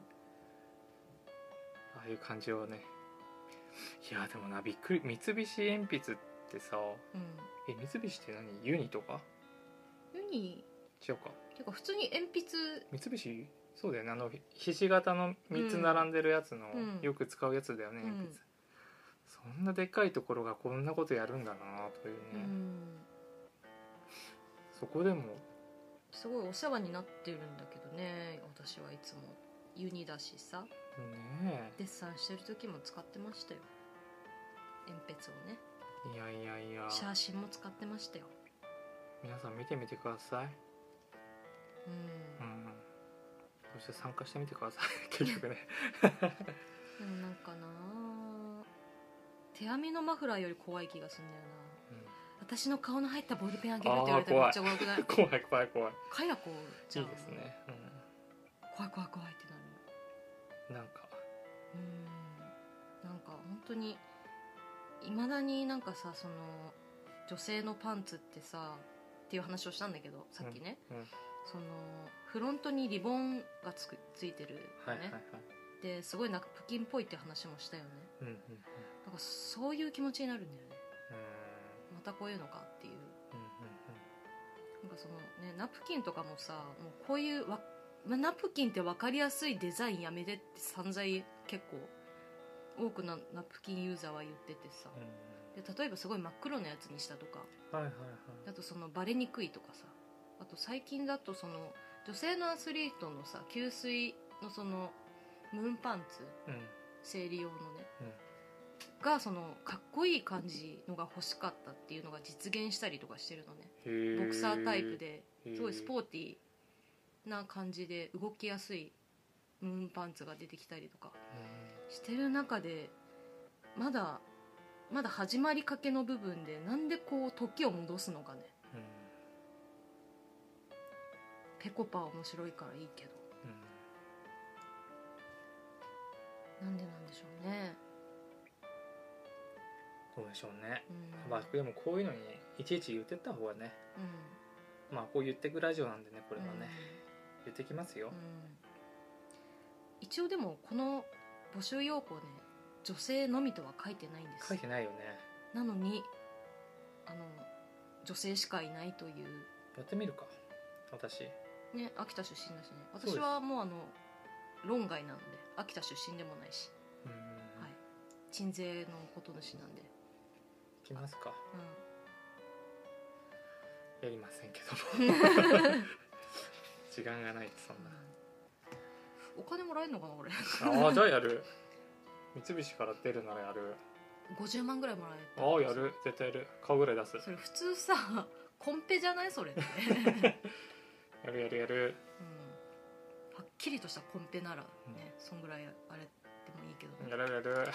ああいう感じをねいやでもなびっくり三菱鉛筆ってさうん。え三菱って何？ユニとか？ユニ？違うか。てか普通に鉛筆。三菱？そうだよね。あのひひし形の3つ並んでるやつの、うん。よく使うやつだよねうん鉛筆、そんなでっかいところがこんなことやるんだなというね、うん。そこでも。すごいお世話になってるんだけどね私はいつも。ユニだしさねデッサンしてる時も使ってましたよ。鉛筆をね。えいやいやいや。写真も使ってましたよ。皆さん見てみてください。うん。うん。そして参加してみてください。結局ね。でもなんかな手編みのマフラーより怖い気がするんだよな。私の顔の入ったボールペンあげるって言われたらめっちゃ怖くない？怖い怖い怖い。かやこじゃん。いいですね、怖い怖い怖いってなん、なんか。うん。なんか本当にいまだになんかさその女性のパンツってさっていう話をしたんだけどさっきね、うんうん。そのフロントにリボンがつくついてるのね、はいはいはい。ですごいナプキンっぽいって話もしたよね。うんうんうん。なんかそういう気持ちになるんだよね。うまたこういうのかっていうんうん。なんかそのねナプキンとかもさもうこういうわまあナプキンって分かりやすいデザインやめてって散々結構多くのナプキンユーザーは言っててさ。うんで例えばすごい真っ黒なやつにしたとか。はいはいはい。あとそのバレにくいとかさ。あと最近だとその女性のアスリートのさ吸水のそのムーンパンツ。うん。生理用のね、うん。がそのかっこいい感じのが欲しかったっていうのが実現したりとかしてるのね。ボクサータイプで。すごいスポーティーな感じで動きやすいムーンパンツが出てきたりとか。してる中でまだまだ始まりかけの部分でなんでこう時を戻すのかね。うん。ペコパは面白いからいいけど。うん。なんでなんでしょうね。どうでしょうね。うん。まあでもこういうのにいちいち言ってった方がね。まあこう言ってくラジオなんでねこれはね、言ってきますよ。うん、うん一応でもこの募集要項ね女性のみとは書いてないんです。書いてないよね。なのにあの女性しかいないという。やってみるか。私。ね秋田出身だしね。私はもうあの論外なので秋田出身でもないし。うんはい。鎮西のこと主なんで、いきますか。うやりませんけども 時間がないってそんな。お金もらえるのかな俺。ああじゃあやる。三菱から出るならやる。50万ぐらいもらえたああやる。絶対やる。顔ぐらい出す。それ普通さコンペじゃない？それって、やるやるやる。うん、はっきりとしたコンペならね、そんぐらいあれでもいいけど、うん、やるやる。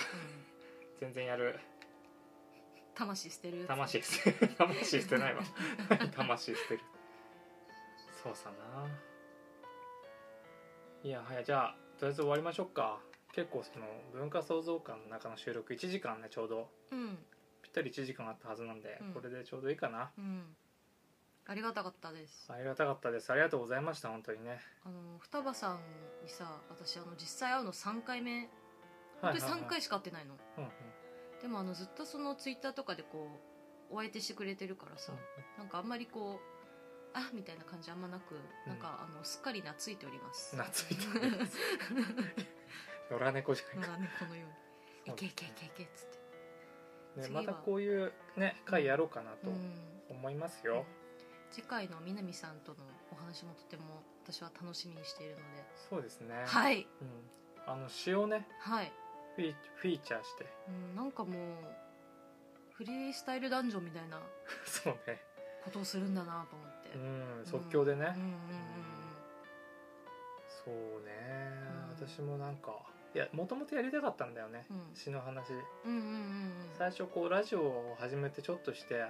全然やる。魂捨てる魂捨てる。魂捨てないわ。魂捨てる。そうさないやはやじゃあとりあえず終わりましょうか。結構その文化創造館の中の収録1時間ねちょうど。うん。ぴったり1時間あったはずなんで、うん。これでちょうどいいかな。うん。ありがたかったです。ありがたかったです。ありがとうございました本当にね。あの双葉さんにさ私あの実際会うの3回目。本当に3回しか会ってないの、うんうん。でもあのずっとそのツイッターとかでこうお相手してくれてるからさ、なんかあんまりこうあみたいな感じあんまなく、なんかあのすっかり懐いております。懐いております。野良猫じゃないか、まあねこのように「そう。いけいけいけいけ」っつって。ね、またこういうね回やろうかなとうん。思いますよ、次回の南さんとのお話もとても私は楽しみにしているので。そうですね。はい。うん、あの詩をねはい、フィフィーチャーして。うん、なんかもうフリースタイルダンジョンみたいな そうね。ことをするんだなと思って、うん即興でね、うんうんそうね、うん。私もなんかいやもともとやりたかったんだよね、うん。詩の話。うんうんうんうん。うん最初こうラジオを始めてちょっとして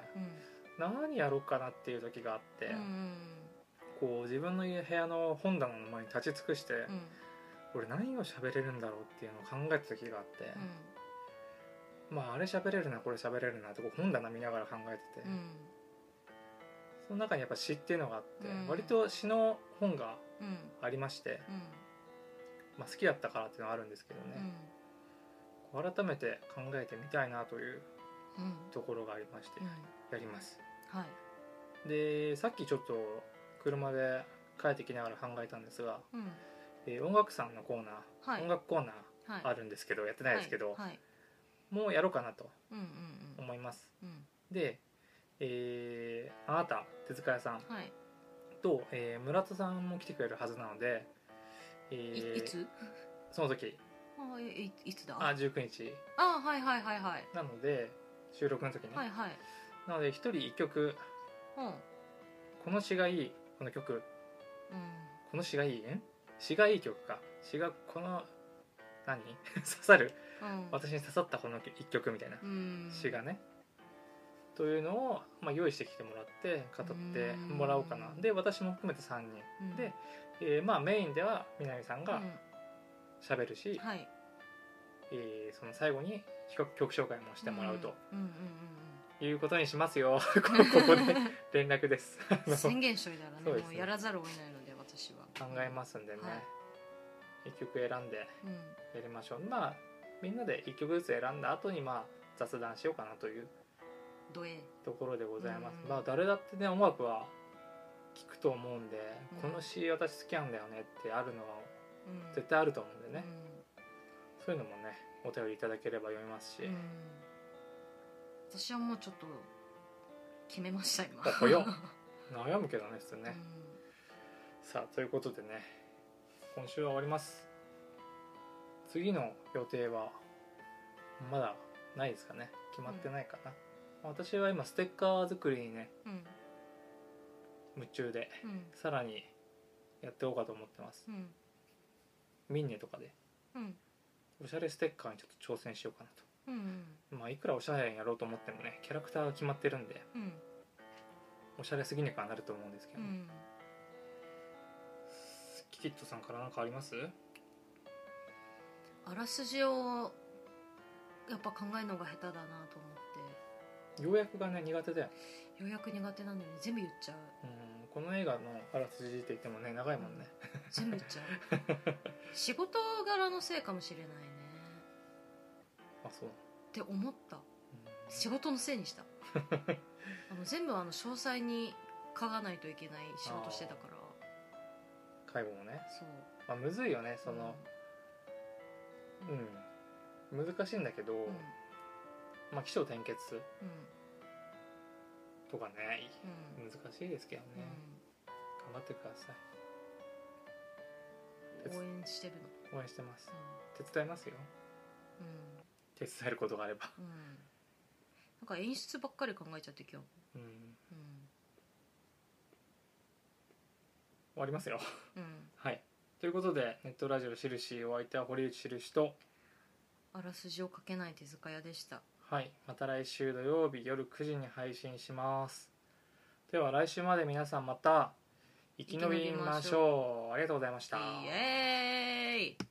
何やろうかなっていう時があって、うんうんこう自分の部屋の本棚の前に立ち尽くして、俺何を喋れるんだろうっていうのを考えた時があって、まああれ喋れるなこれ喋れるなってこう本棚見ながら考えてて、うんその中にやっぱ詩っていうのがあって、うん。割と詩の本がうん。ありまして、うん。まあ、好きだったからっていうのはあるんですけどね、こう改めて考えてみたいなといううん。ところがありましてうん。やります。はい。でさっきちょっと車で帰ってきながら考えたんですが、うん。えー音楽さんのコーナー、はい。音楽コーナーはい。あるんですけどやってないですけど、はい。はい。もうやろうかなとうんうんうん。思います。うん。で、えーあなた手塚屋さん。はい。と、えー村田さんも来てくれるはずなので、えーいいつ？その時。あえいいつだ？あ19日。あはいはいはいはい。なので収録の時ね、はいはい。なので一人一曲。うん。うんこの詩がいいこの曲。この詩がいい？ん？詩がいい曲か。詩がこの何？刺さる？うん。私に刺さったこの一曲みたいなうん。詩がね、というのを、まあ、用意してきてもらって語ってもらおうかな。うんで私も含めて3人、うん。で、えーまあ、メインでは南さんが喋るし、うんはい。えーその最後に曲曲紹介もしてもらうとうんうんうんいうことにしますよ。こ ここで連絡です。宣言しといたらねね。もうやらざるを得ないので私は。考えますんでね、はい。一曲選んでうん。やりましょう。まあみんなで一曲ずつ選んだ後にまあ雑談しようかなというところでございます、うん。まあ誰だってね音楽は聴くと思うんで、うん。この詩私好きなんだよねってあるのはうん。絶対あると思うんでね、うそういうのもねお便りいただければ読みますし、んうん。私はもうちょっと決めました今。悩むけどね普通ね、うさあということでね今週は終わります。次の予定はまだないですかね。決まってないかな、私は今ステッカー作りにねんうん。夢中でうん。さらにやっていこうかと思ってます。うん。ミンネとかでうん。おしゃれステッカーにちょっと挑戦しようかなうんとまあいくらおしゃれにやろうと思ってもねキャラクターが決まってるんでうん。おしゃれすぎにかなると思うんですけど、うん。キキットさんから何かあります？あらすじをやっぱ考えるのが下手だなと思っようやくがね苦手だよ、うやく苦手なのに全部言っちゃう。うん、この映画のあらすじって言ってもね長いもんね、全部言っちゃう。仕事柄のせいかもしれないね。あそう、って思った。うん。仕事のせいにした。あの全部あの詳細に書かないといけない仕事してたから。介護もね、そう。まあ、むずいよねその。うん、難しいんだけど、うんまあ起承転結うん。とかねうん。難しいですけどね、頑張ってください。うん。応援してるの。応援してます。手伝いますよ。うん。手伝えることがあれば。うん。うんなんか演出ばっかり考えちゃって今日。うん。うん。終わりますよ。うん。はい。ということでネットラジオしるしお相手は堀内しるしとあらすじを書けない手塚屋でしたはい。また来週土曜日夜9時に配信します。では来週まで皆さんまた生き延びましょう。ありがとうございました。イエーイ